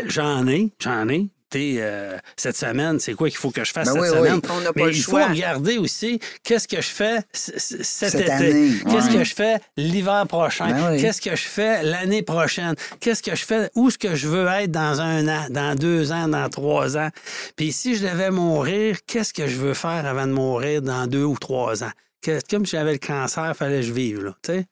j'en ai, j'en ai. Euh, cette semaine, c'est quoi qu'il faut que je fasse Ben cette oui, oui. semaine? On Mais pas il faut choix. regarder aussi qu'est-ce que je fais cet Cette été. Qu'est-ce ouais. que je fais l'hiver prochain? Ben oui. Qu'est-ce que je fais l'année prochaine? Qu'est-ce que je fais? Où est-ce que je veux être dans un an, dans deux ans, dans trois ans? Puis si je devais mourir, qu'est-ce que je veux faire avant de mourir dans deux ou trois ans? Que- comme j'avais le cancer, il fallait que je vive, là, tu sais?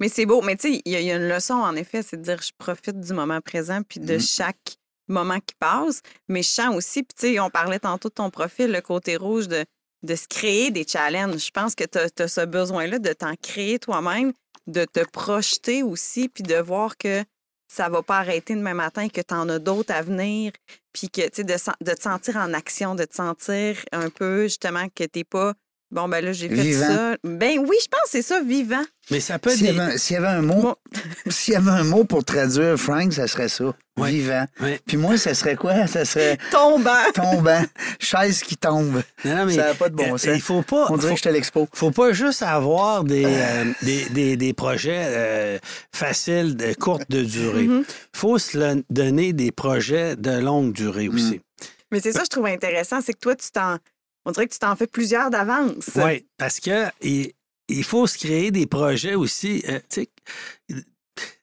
Mais c'est beau. Mais tu sais, il y, a- il y a une leçon, en effet, c'est de dire je profite du moment présent puis de Mhm. chaque moment qui passe. Mais je sens aussi, puis tu sais, on parlait tantôt de ton profil, le côté rouge, de, de se créer des challenges. Je pense que tu as, ce besoin-là de t'en créer toi-même, de te projeter aussi, puis de voir que ça va pas arrêter demain matin, que tu en as d'autres à venir, puis que, tu sais, de, de te sentir en action, de te sentir un peu, justement, que tu pas Bon, ben là, j'ai fait Vivant. ça. Ben oui, je pense que c'est ça, vivant. Mais ça peut être S'il y, des... avait un- s'il y avait un mot, Bon. s'il y avait un mot pour traduire Frank, ça serait ça. Ouais. Vivant. Ouais. Puis moi, ça serait quoi? Ça serait Tombant. tombant. Chaise qui tombe. Non, non, mais, Ça n'a pas de bon euh, sens. Il faut pas... On dirait faut- que je te l'expo. faut pas juste avoir des, euh, des, des, des projets euh, faciles, de courte de durée. Il Mhm. faut se le- donner des projets de longue durée Mm. aussi. Mais c'est ça, je trouve intéressant, c'est que toi, tu t'en. On dirait que tu t'en fais plusieurs d'avance. Oui, parce que il, il faut se créer des projets aussi. euh,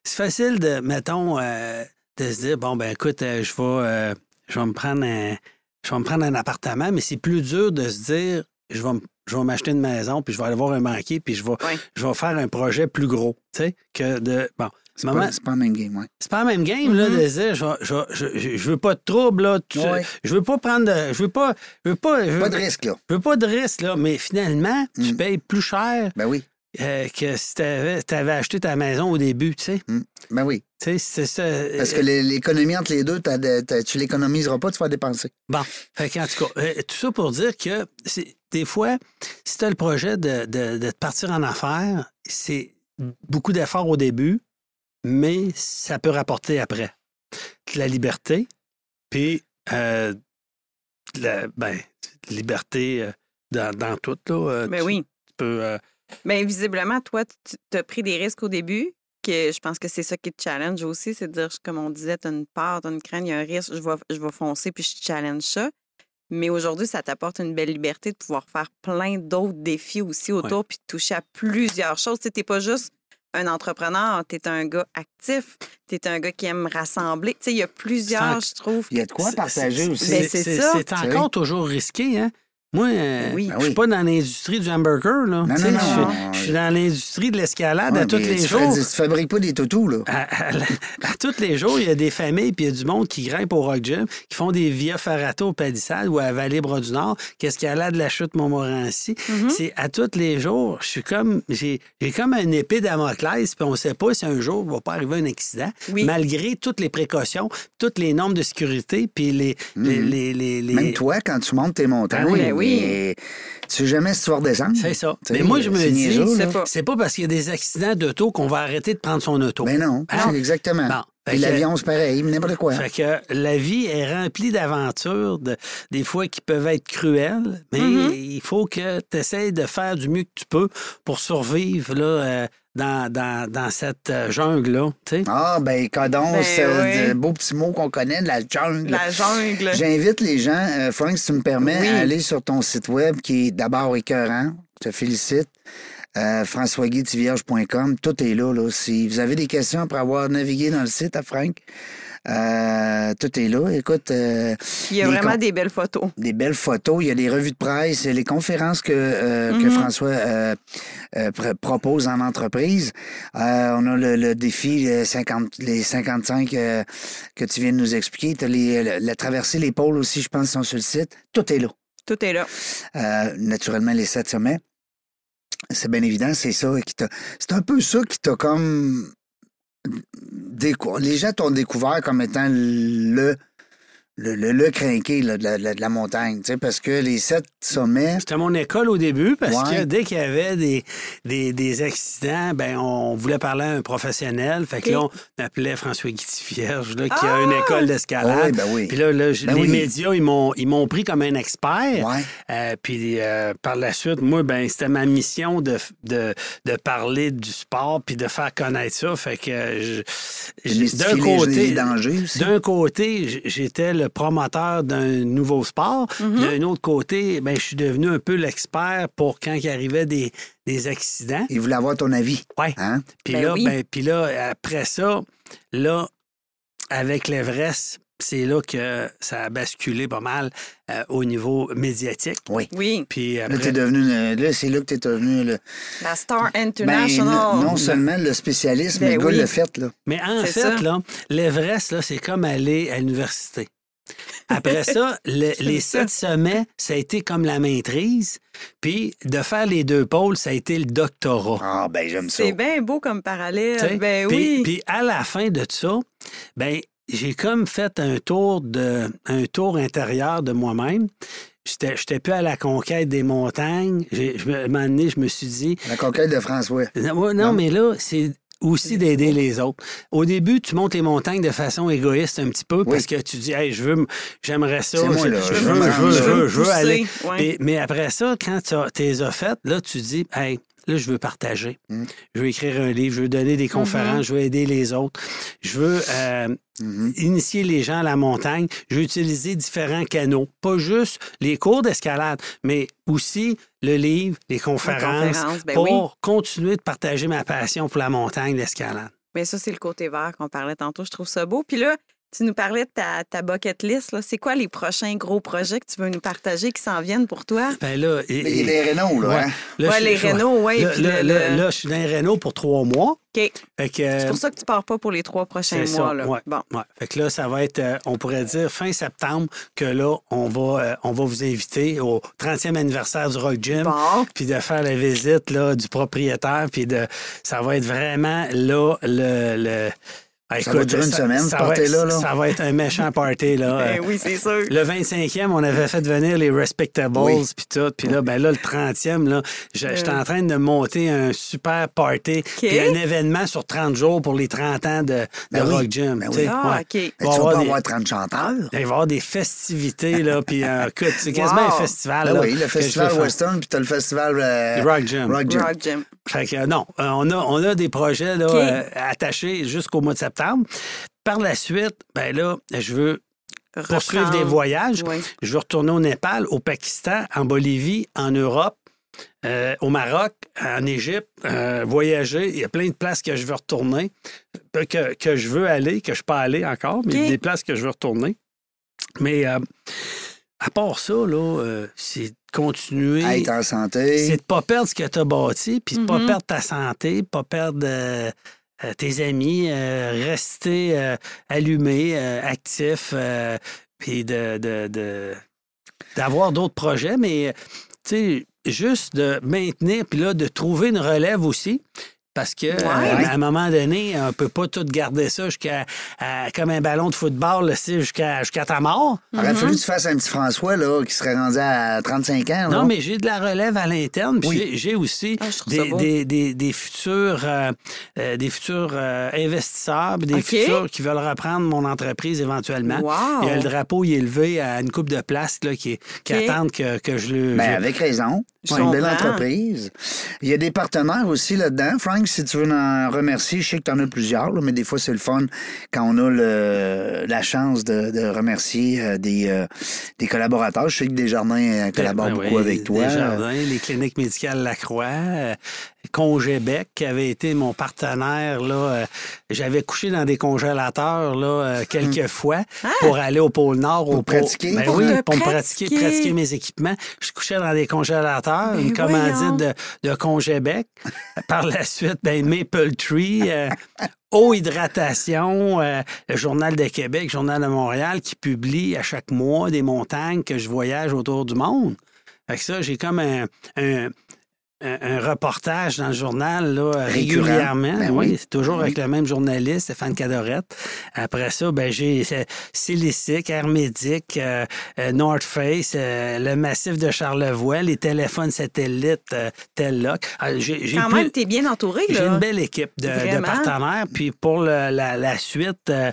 c'est facile de, mettons, euh, de se dire bon ben écoute, euh, je vais, je vais me prendre un, je vais me prendre un appartement, mais c'est plus dur de se dire je vais, je vais m'acheter une maison puis je vais aller voir un banquier puis je vais, je vais faire un projet plus gros, tu sais, que de bon. C'est pas, c'est pas le même game, ouais. c'est pas la même game, là, Mhm. de dire, je, je, je, je- veux pas de trouble, là. tu- Ouais. Je veux pas prendre de. Je veux pas. Je veux pas. Veux, Pas de risque, là. je veux pas de risque, là. Mais finalement, tu Mm. payes plus cher Ben oui. euh, que si tu avais, acheté ta maison au début, tu sais. Ben oui. Tu sais, c'est ça. Parce que euh, l'é- l'économie entre les deux, tu l'économiseras pas, tu vas dépenser. Bon, fait qu'en tout cas, euh, tout ça pour dire que des fois, si tu as le projet de, de, de partir en affaires, c'est beaucoup d'efforts au début, mais ça peut rapporter après. De la liberté, puis euh, de la ben, liberté euh, dans, dans tout. Là, euh, Ben tu- oui. tu peux, euh, Mais visiblement, toi, tu as pris des risques au début. Que je pense que c'est ça qui te challenge aussi, c'est de dire, comme on disait, tu as une peur, tu as une crainte, il y a un risque, je vais, je vais foncer puis je challenge ça. Mais aujourd'hui, ça t'apporte une belle liberté de pouvoir faire plein d'autres défis aussi autour puis de toucher à plusieurs choses. Tu n'es pas juste un entrepreneur, tu es un gars actif, tu es un gars qui aime rassembler. Tu sais, il y a plusieurs, je trouve. Il y a de quoi partager aussi. C'est ça. C'est encore toujours risqué, hein? Moi, euh, Oui. Ben je suis oui. pas dans l'industrie du hamburger, là. Non, non, non, je- suis dans l'industrie de l'escalade Ouais, à tous les tu jours. Tu fabriques pas des toutous, là. À, à- à tous les jours, il y a des familles puis il y a du monde qui grimpe au Rock Gym, qui font des via ferrata au Palissade ou à Vallée-Bras du Nord, là de la chute Montmorency. Mhm. C'est à tous les jours, je suis comme, j'ai j'ai comme une épée Damoclès, puis on ne sait pas si un jour il va pas arriver un accident, Oui. malgré toutes les précautions, toutes les normes de sécurité, puis les, Mhm. les, les- les- Même toi, quand tu montes tes montagnes, Ben oui, ben oui. mais tu sais jamais si tu vas redescendre. C'est ça. Mais moi, je me dis, c'est pas- pas parce qu'il y a des accidents d'auto qu'on va arrêter de prendre son auto. Ben non, exactement. Bon. Et l'avion, c'est pareil, n'importe quoi. Fait que la vie est remplie d'aventures, de, des fois qui peuvent être cruelles, mais Mhm. il faut que tu essaies de faire du mieux que tu peux pour survivre là, euh, dans, dans, dans cette euh, jungle-là. tu sais. Ah, ben, codon, Ben c'est un oui. beau petit mot qu'on connaît, de la jungle. La jungle. J'invite les gens, euh, Frank, si tu me permets, Oui. à aller sur ton site web qui est d'abord écœurant. Je te félicite. Euh, françoisguitivierge.com. Tout est là, là. Si vous avez des questions après avoir navigué dans le site à Frank, euh, tout est là. Écoute, euh, Il y a les vraiment des belles photos. des belles photos, il y a des revues de presse, les conférences que, euh, que Mhm. François pr- propose en entreprise. On a le, le défi les 50, les 55 euh, que tu viens de nous expliquer. Tu as les, la, traversée, les pôles aussi, je pense, sont sur le site. Tout est là. Tout est là. Naturellement, les sept sommets. C'est bien évident, c'est ça qui t'a. C'est un peu ça qui t'a comme. Les gens t'ont découvert comme étant le. Le, le, le crinqué là, de, la, de montagne, tu sais, parce que les sept sommets, C'était mon école au début parce Ouais. que dès qu'il y avait des, des, des accidents, ben on voulait parler à un professionnel. Fait que là, on appelait François Guitivierge, là, qui a une Ah! école d'escalade. oui, ben oui. Puis là, Ben les oui. médias, ils m'ont, ils m'ont pris comme un expert. Ouais. Euh, puis euh, par la suite, moi, ben c'était ma mission de, de, de parler du sport puis de faire connaître ça. Fait que euh, d'un les- côté, les dangers aussi. d'un côté, j'étais le promoteur d'un nouveau sport. Mhm. D'un autre côté, ben je suis devenu un peu l'expert pour quand il arrivait des, des accidents. Ils voulaient avoir ton avis. Ouais. Hein? Puis Ben là, oui. ben, puis là, après ça, là, avec l'Everest, c'est là que ça a basculé pas mal euh, au niveau médiatique. Oui. Oui, Puis Là, après, t'es devenu, le- là, c'est là que tu es devenu le, la Star ben, International. non seulement le spécialiste, mais Ben le gars oui. le fait, là. Mais en fait, ça. là, l'Everest, là, c'est comme aller à l'université. Après ça, le- les sept sommets, ça a été comme la maîtrise. Puis de faire les deux pôles, ça a été le doctorat. Ah, ben, j'aime ça. C'est bien beau comme parallèle. Ben puis, oui. puis à la fin de ça, ben j'ai comme fait un tour de un tour intérieur de moi-même. j'étais j'étais plus à la conquête des montagnes. J'ai- Je me, à un moment donné, je me suis dit, La conquête de François. non, Non. mais là, c'est aussi d'aider les autres. Au début, tu montes les montagnes de façon égoïste un petit peu parce que tu dis, hey, je veux, j'aimerais ça, moi, je, là, je je veux, je veux, je veux, je veux Pousser, aller. ouais. Et- mais après ça, quand tu as tes as faites, là, tu dis, hey, là, je veux partager. Mm. Je veux écrire un livre, je veux donner des conférences, je veux aider les autres. Je veux euh, initier les gens à la montagne. Je veux utiliser différents canaux. Pas juste les cours d'escalade, mais aussi le livre, les conférences, conférences, ben pour oui. continuer de partager ma passion pour la montagne, l'escalade. Mais ça, c'est le côté vert qu'on parlait tantôt. Je trouve ça beau. Puis là, tu nous parlais de ta, ta bucket list. là. C'est quoi les prochains gros projets que tu veux nous partager qui s'en viennent pour toi? Ben là, et- Les, et- les Renault, là. Ouais. hein? là, Ouais, je- les Renault, ouais, Là, puis là, le- là, je suis dans les Renault pour trois mois. OK. Fait que, C'est pour ça que tu pars pas pour les trois prochains C'est mois. ça, là. ouais. Bon. Ouais. Fait que là, ça va être, euh, on pourrait dire fin septembre, que là, on va, euh, on va vous inviter au 30e anniversaire du Rock Gym. Bon. Puis de faire la visite là, du propriétaire. Puis de, ça va être vraiment là, le. le Ça va durer une semaine, ce ça va être- party-là, là. Ça va être un méchant party. Là. Ben Euh, oui, c'est sûr. Le 25e, on avait fait venir les Respectables, Oui. puis tout. Puis là, ben là, le 30e, là, je- j'étais en train de monter un super party, puis un événement sur 30 jours pour les 30 ans de, de Ben oui, Rock Gym. ben tu oui. Ah, ouais. OK. Il Mais va tu vas avoir pas des- avoir 30 chanteurs. il va y avoir des festivités, là, puis euh, écoute, c'est quasiment Wow. un festival. Ben là, oui, le festival. Western, puis t'as le festival euh, Rock Gym. Rock Gym. Rock Gym. Fait que, euh, non, euh, on, a, on a des projets là, euh, attachés jusqu'au mois de septembre. Par la suite, ben là, je veux poursuivre des voyages. Oui. Je veux retourner au Népal, au Pakistan, en Bolivie, en Europe, euh, au Maroc, en Égypte, euh, voyager. Il y a plein de places que je veux retourner, que, que je veux aller, que je ne suis pas allé encore, mais OK. des places que je veux retourner. Mais euh, à part ça, là, c'est de continuer. Être en santé. C'est de pas perdre ce que tu as bâti, puis de pas Mhm. perdre ta santé, pas perdre euh, euh, tes amis, euh, rester euh, allumé, euh, actif, euh, puis de, de- de- d'avoir d'autres projets, mais tu sais, juste de maintenir, puis là, de trouver une relève aussi. Parce que euh, à un moment donné, on peut pas tout garder ça jusqu'à comme un ballon de football, jusqu'à jusqu'à ta mort. Il aurait Mhm. fallu que tu fasses un petit François là, qui serait rendu à 35 ans. là. Non, mais j'ai de la relève à l'interne. Puis Oui. j'ai- aussi Ah, des, des, des, des futurs, euh, euh, des futurs euh, investisseurs, puis des futurs qui veulent reprendre mon entreprise éventuellement. Wow. Il y a le drapeau il est élevé à une coupe de place là, qui, qui attendent que, que je le. Ben, je- avec raison. C'est une belle entreprise. Il y a des partenaires aussi là-dedans. Frank, si tu veux en remercier, je sais que tu en as plusieurs, là, mais des fois, c'est le fun quand on a le- la chance de, de remercier euh, des, euh, des collaborateurs. Je sais que Desjardins euh, collabore Ben beaucoup oui, avec toi. Desjardins, les cliniques médicales Lacroix, Congébec, qui avait été mon partenaire. Là, euh, j'avais couché dans des congélateurs là, euh, quelques fois pour aller au pôle Nord. Pour au pratiquer? Ben Pour oui, te pour me pratiquer, pratiquer? pratiquer mes équipements. Je couchais dans des congélateurs, Ben une commandite de, de Congébec. Par la suite, ben, Maple Tree. euh, Eau Hydratation, euh, le Journal de Québec, Journal de Montréal, qui publie à chaque mois des montagnes que je voyage autour du monde. Fait que ça, j'ai comme un, un, un- un reportage dans le journal là, régulièrement. Ben oui, oui. c'est toujours Ben avec le même journaliste, Stéphane Cadorette. Après ça, ben, j'ai Silicic, Hermédic, euh, euh, North Face, euh, le massif de Charlevoix, les téléphones satellites euh, Telloc. Ah, Quand plus- même, t'es bien entouré, j'ai une belle équipe de, partenaires. Puis pour le- la, la suite, euh,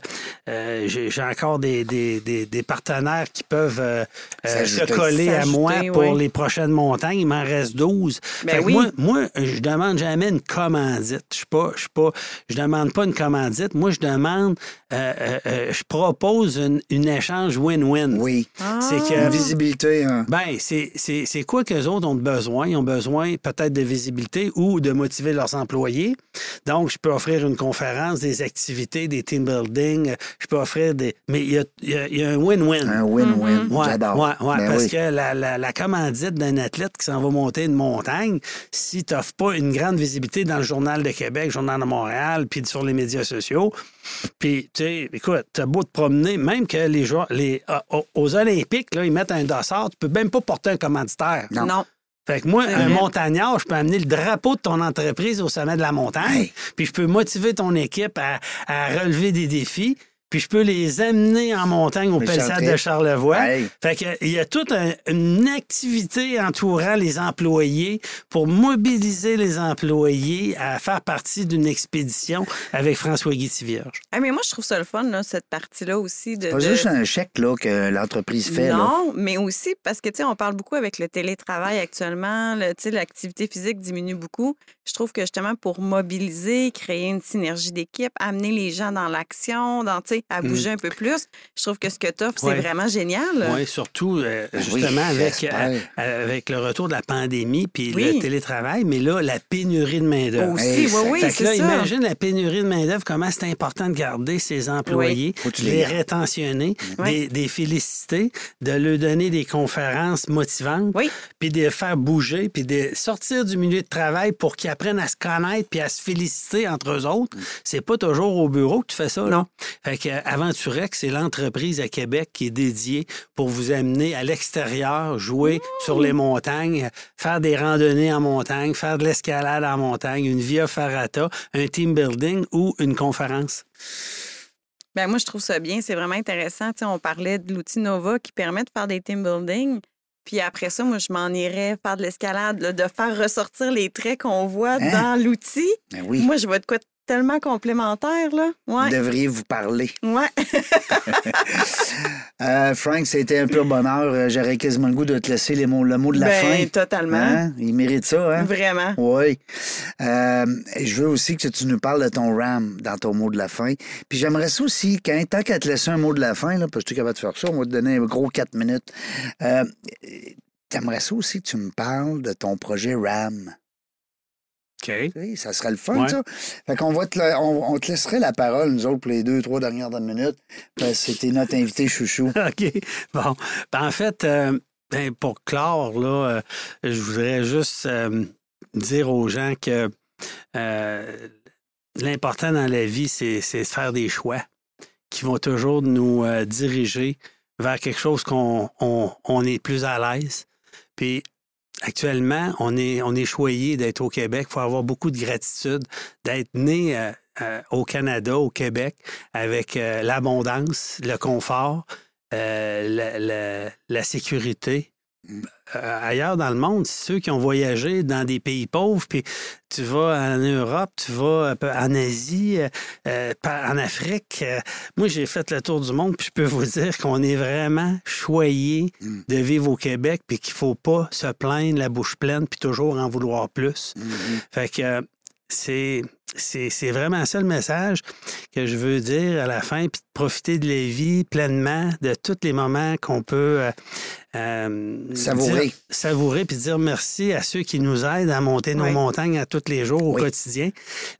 euh, j'ai encore des, des- des- des partenaires qui peuvent euh, euh, se coller à moi pour oui. les prochaines montagnes. Il m'en reste 12. Ben Que oui. moi, moi, je demande jamais une commandite. Je suis pas, je suis pas, je demande pas une commandite. Moi, je demande, euh, euh, euh, je propose une, une échange win-win. Oui. C'est que Une visibilité. hein. ben, c'est- c'est c'est quoi qu'eux autres ont besoin? Ils ont besoin peut-être de visibilité ou de motiver leurs employés. Donc, je peux offrir une conférence, des activités, des team building. Je peux offrir des. Mais il y a, il y a- il y a un win-win. Un win-win. Ouais, J'adore. ouais, ouais, Ben parce oui. que la, la- la commandite d'un athlète qui s'en va monter une montagne, si tu n'offres pas une grande visibilité dans le Journal de Québec, Journal de Montréal, puis sur les médias sociaux, puis, tu sais, écoute, t'as beau te promener, même que les joueurs, les, euh, aux- Olympiques, là, ils mettent un dossard, tu peux même pas porter un commanditaire. Non. Non. Fait que moi, un montagnard, je peux amener le drapeau de ton entreprise au sommet de la montagne, puis je peux motiver ton équipe à, à relever des défis. Puis je peux les amener en montagne au Pelsade de Charlevoix. Hey. Fait que, il y a toute un- une activité entourant les employés pour mobiliser les employés à faire partie d'une expédition avec François Guy Vierge. Ah, mais moi, je trouve ça le fun, là, cette partie-là aussi. De, Pas de- juste un chèque là, que l'entreprise fait. là. Non, mais aussi parce que, tu sais, on parle beaucoup avec le télétravail actuellement. le- Tu sais, l'activité physique diminue beaucoup. Je trouve que justement, pour mobiliser, créer une synergie d'équipe, amener les gens dans l'action, dans, tu à bouger un peu plus, je trouve que ce que tu offres, Mm. Ouais. c'est vraiment génial. Oui, surtout euh, Oui, justement avec, euh, avec le retour de la pandémie puis Oui. le télétravail, mais là, la pénurie de main-d'œuvre. Aussi, oui, ça- oui, Fait que c'est là, ça. imagine la pénurie de main-d'œuvre, comment c'est important de garder ses employés, de les rétentionner, Oui. des, des féliciter, de leur donner des conférences motivantes, Oui. puis de les faire bouger, puis de sortir du milieu de travail pour qu'ils apprennent à se connaître puis à se féliciter entre eux autres. C'est pas toujours au bureau que tu fais ça. là. Non. Fait que Aventurex, c'est l'entreprise à Québec qui est dédiée pour vous amener à l'extérieur, jouer sur les montagnes, faire des randonnées en montagne, faire de l'escalade en montagne, une via ferrata, un team building ou une conférence. Ben, moi, je trouve ça bien. C'est vraiment intéressant. Tu sais, on parlait de l'outil Nova qui permet de faire des team building. Puis après ça, moi, je m'en irais faire de l'escalade, de faire ressortir les traits qu'on voit Hein? dans l'outil. Ben oui, Moi, je vois de quoi tellement complémentaire, là. vous devriez vous parler. Ouais. Euh, Frank, c'était un pur bonheur. Euh, J'aurais quasiment le goût de te laisser les mots, le mot de la ben, fin. totalement. Hein? Il mérite ça, hein? Vraiment. Oui. Euh, je veux aussi que tu nous parles de ton RAM dans ton mot de la fin. Puis j'aimerais ça aussi, quand, tant qu'à te laisser un mot de la fin, là, parce que tu es capable de faire ça, on va te donner un gros 4 minutes. Euh, T'aimerais ça aussi que tu me parles de ton projet RAM? OK. Oui, ça serait le fun, Ouais. ça. Fait qu'on va te, on, on te laisserait la parole, nous autres, pour les deux, trois dernières minutes. C'était notre invité chouchou. OK. Bon. Ben, en fait, euh, ben, pour clore, là, euh, je voudrais juste euh, dire aux gens que l'important dans la vie, c'est c'est de faire des choix qui vont toujours nous diriger vers quelque chose qu'on on, on est plus à l'aise. Puis actuellement, on est, on est choyé d'être au Québec. Il faut avoir beaucoup de gratitude d'être né euh, euh, au Canada, au Québec, avec euh, l'abondance, le confort, la, sécurité. Mm. Euh, ailleurs dans le monde, ceux qui ont voyagé dans des pays pauvres, puis tu vas en Europe, tu vas peu en Asie, euh, euh, en Afrique. euh, moi, j'ai fait le tour du monde, puis je peux vous dire qu'on est vraiment choyé Mm. de vivre au Québec, puis qu'il faut pas se plaindre la bouche pleine, puis toujours en vouloir plus. Mhm. Fait que euh, c'est, c'est, c'est vraiment ça le message que je veux dire à la fin, puis de profiter de la vie pleinement, de tous les moments qu'on peut euh, euh, Savourer. dire- savourer, puis dire merci à ceux qui nous aident à monter nos Oui. montagnes à tous les jours, au Oui. quotidien.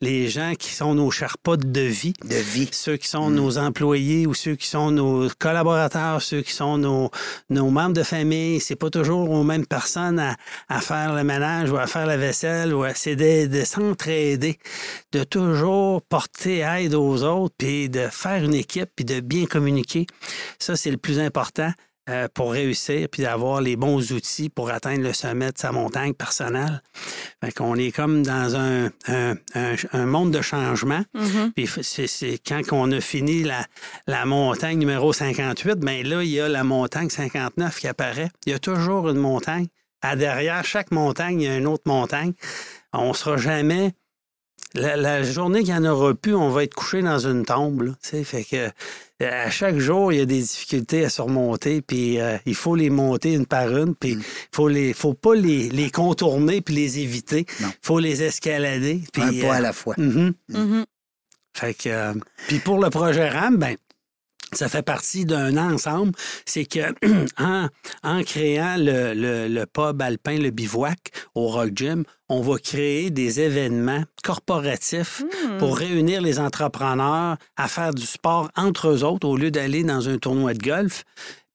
Les gens qui sont nos Sherpas de vie De vie. ceux qui sont Mm. nos employés ou ceux qui sont nos collaborateurs, ceux qui sont nos, nos membres de famille, c'est pas toujours aux mêmes personnes à, à faire le ménage ou à faire la vaisselle. Ou à- c'est de, de s'entraider, de toujours porter aide aux autres, puis de faire une équipe, puis de bien communiquer. Ça, c'est le plus important euh, pour réussir, puis d'avoir les bons outils pour atteindre le sommet de sa montagne personnelle. Fait qu'on est comme dans un, un- un- un monde de changement. Mhm. Puis c'est quand on a fini la, la montagne numéro 58, bien là, il y a la montagne 59 qui apparaît. Il y a toujours une montagne. À derrière chaque montagne, il y a une autre montagne. On ne sera jamais. La, la journée qu'il n'y en aura plus, on va être couché dans une tombe. là, tu sais. fait que euh, à chaque jour, il y a des difficultés à surmonter, puis euh, il faut les monter une par une, puis il Mm. faut les, faut pas les, les contourner puis les éviter. Non. Il faut les escalader. Un puis, pas euh, à la fois. mhm. Mhm. Fait que, euh, puis pour le projet RAM, ben, ça fait partie d'un ensemble. C'est que en, en créant le, le- le pub alpin, le bivouac au Rock Gym, on va créer des événements corporatifs Hmm. pour réunir les entrepreneurs à faire du sport entre eux autres au lieu d'aller dans un tournoi de golf.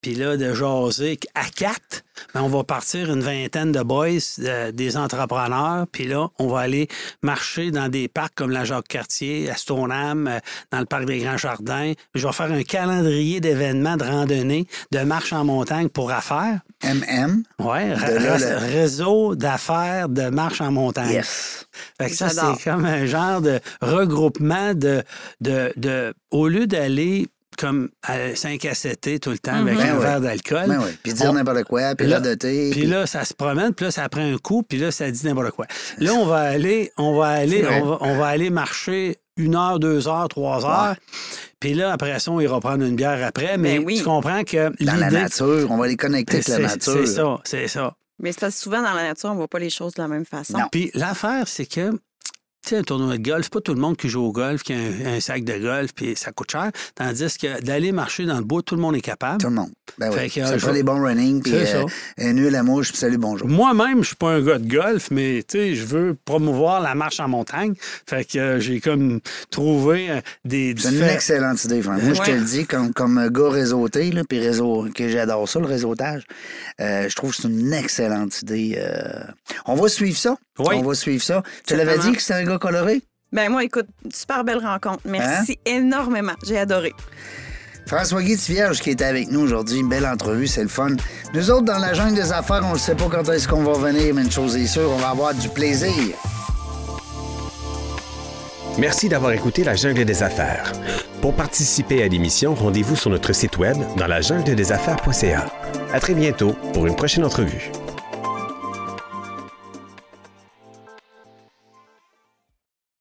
Puis là, de jaser à quatre, ben, on va partir une vingtaine de boys, de- des entrepreneurs. Puis là, on va aller marcher dans des parcs comme la Jacques-Cartier, à Stoneham, euh, dans le parc des Grands Jardins. Je vais faire un calendrier d'événements de randonnée, de marche en montagne pour affaires. MM. Le- réseau d'affaires de marche en montagne. Yes. Fait que ça, c'est comme un genre de regroupement de, de, de au lieu d'aller comme à 5 à 7 tout le temps Mhm. avec Ben un ouais. verre d'alcool. Ben oui. Puis dire On- n'importe quoi, puis Là- radoter. Puis là, ça se promène, puis là, ça prend un coup, puis là, ça dit n'importe quoi. Là, on va aller, on va aller, on va, on va aller marcher une heure, deux heures, trois heures. Puis là, après ça, on ira prendre une bière après. Mais Ben oui. tu comprends que dans la nature, on va les connecter avec la c'est nature. c'est ça, c'est ça. Mais c'est parce que souvent, dans la nature, on voit pas les choses de la même façon. Non. Puis l'affaire, c'est que, sais, un tournoi de golf, c'est pas tout le monde qui joue au golf, qui a un, un sac de golf, puis ça coûte cher. Tandis que d'aller marcher dans le bois, tout le monde est capable. Tout le monde. Ben Fait oui. que, ça euh, prend je- des bons running, puis euh, un nœud à la mouche, puis salut, bonjour. Moi-même, je suis pas un gars de golf, mais tu sais, je veux promouvoir la marche en montagne. Fait que euh, j'ai comme trouvé euh, des C'est une excellente idée, Franck. Moi, je te le dis, comme, comme gars réseauté, là, puis réseau, que j'adore ça, le réseautage, euh, je trouve que c'est une excellente idée. euh. On va suivre ça. Oui. On va suivre ça. Tu l'avais dit que c'était un gars coloré? Ben moi, écoute, super belle rencontre. Merci Hein? énormément. J'ai adoré. François Guy Vierge qui était avec nous aujourd'hui. Une belle entrevue, c'est le fun. Nous autres, dans la jungle des affaires, on ne sait pas quand est-ce qu'on va revenir, mais une chose est sûre, on va avoir du plaisir. Merci d'avoir écouté La Jungle des Affaires. Pour participer à l'émission, rendez-vous sur notre site web dans la jungle des affaires.ca. À très bientôt pour une prochaine entrevue.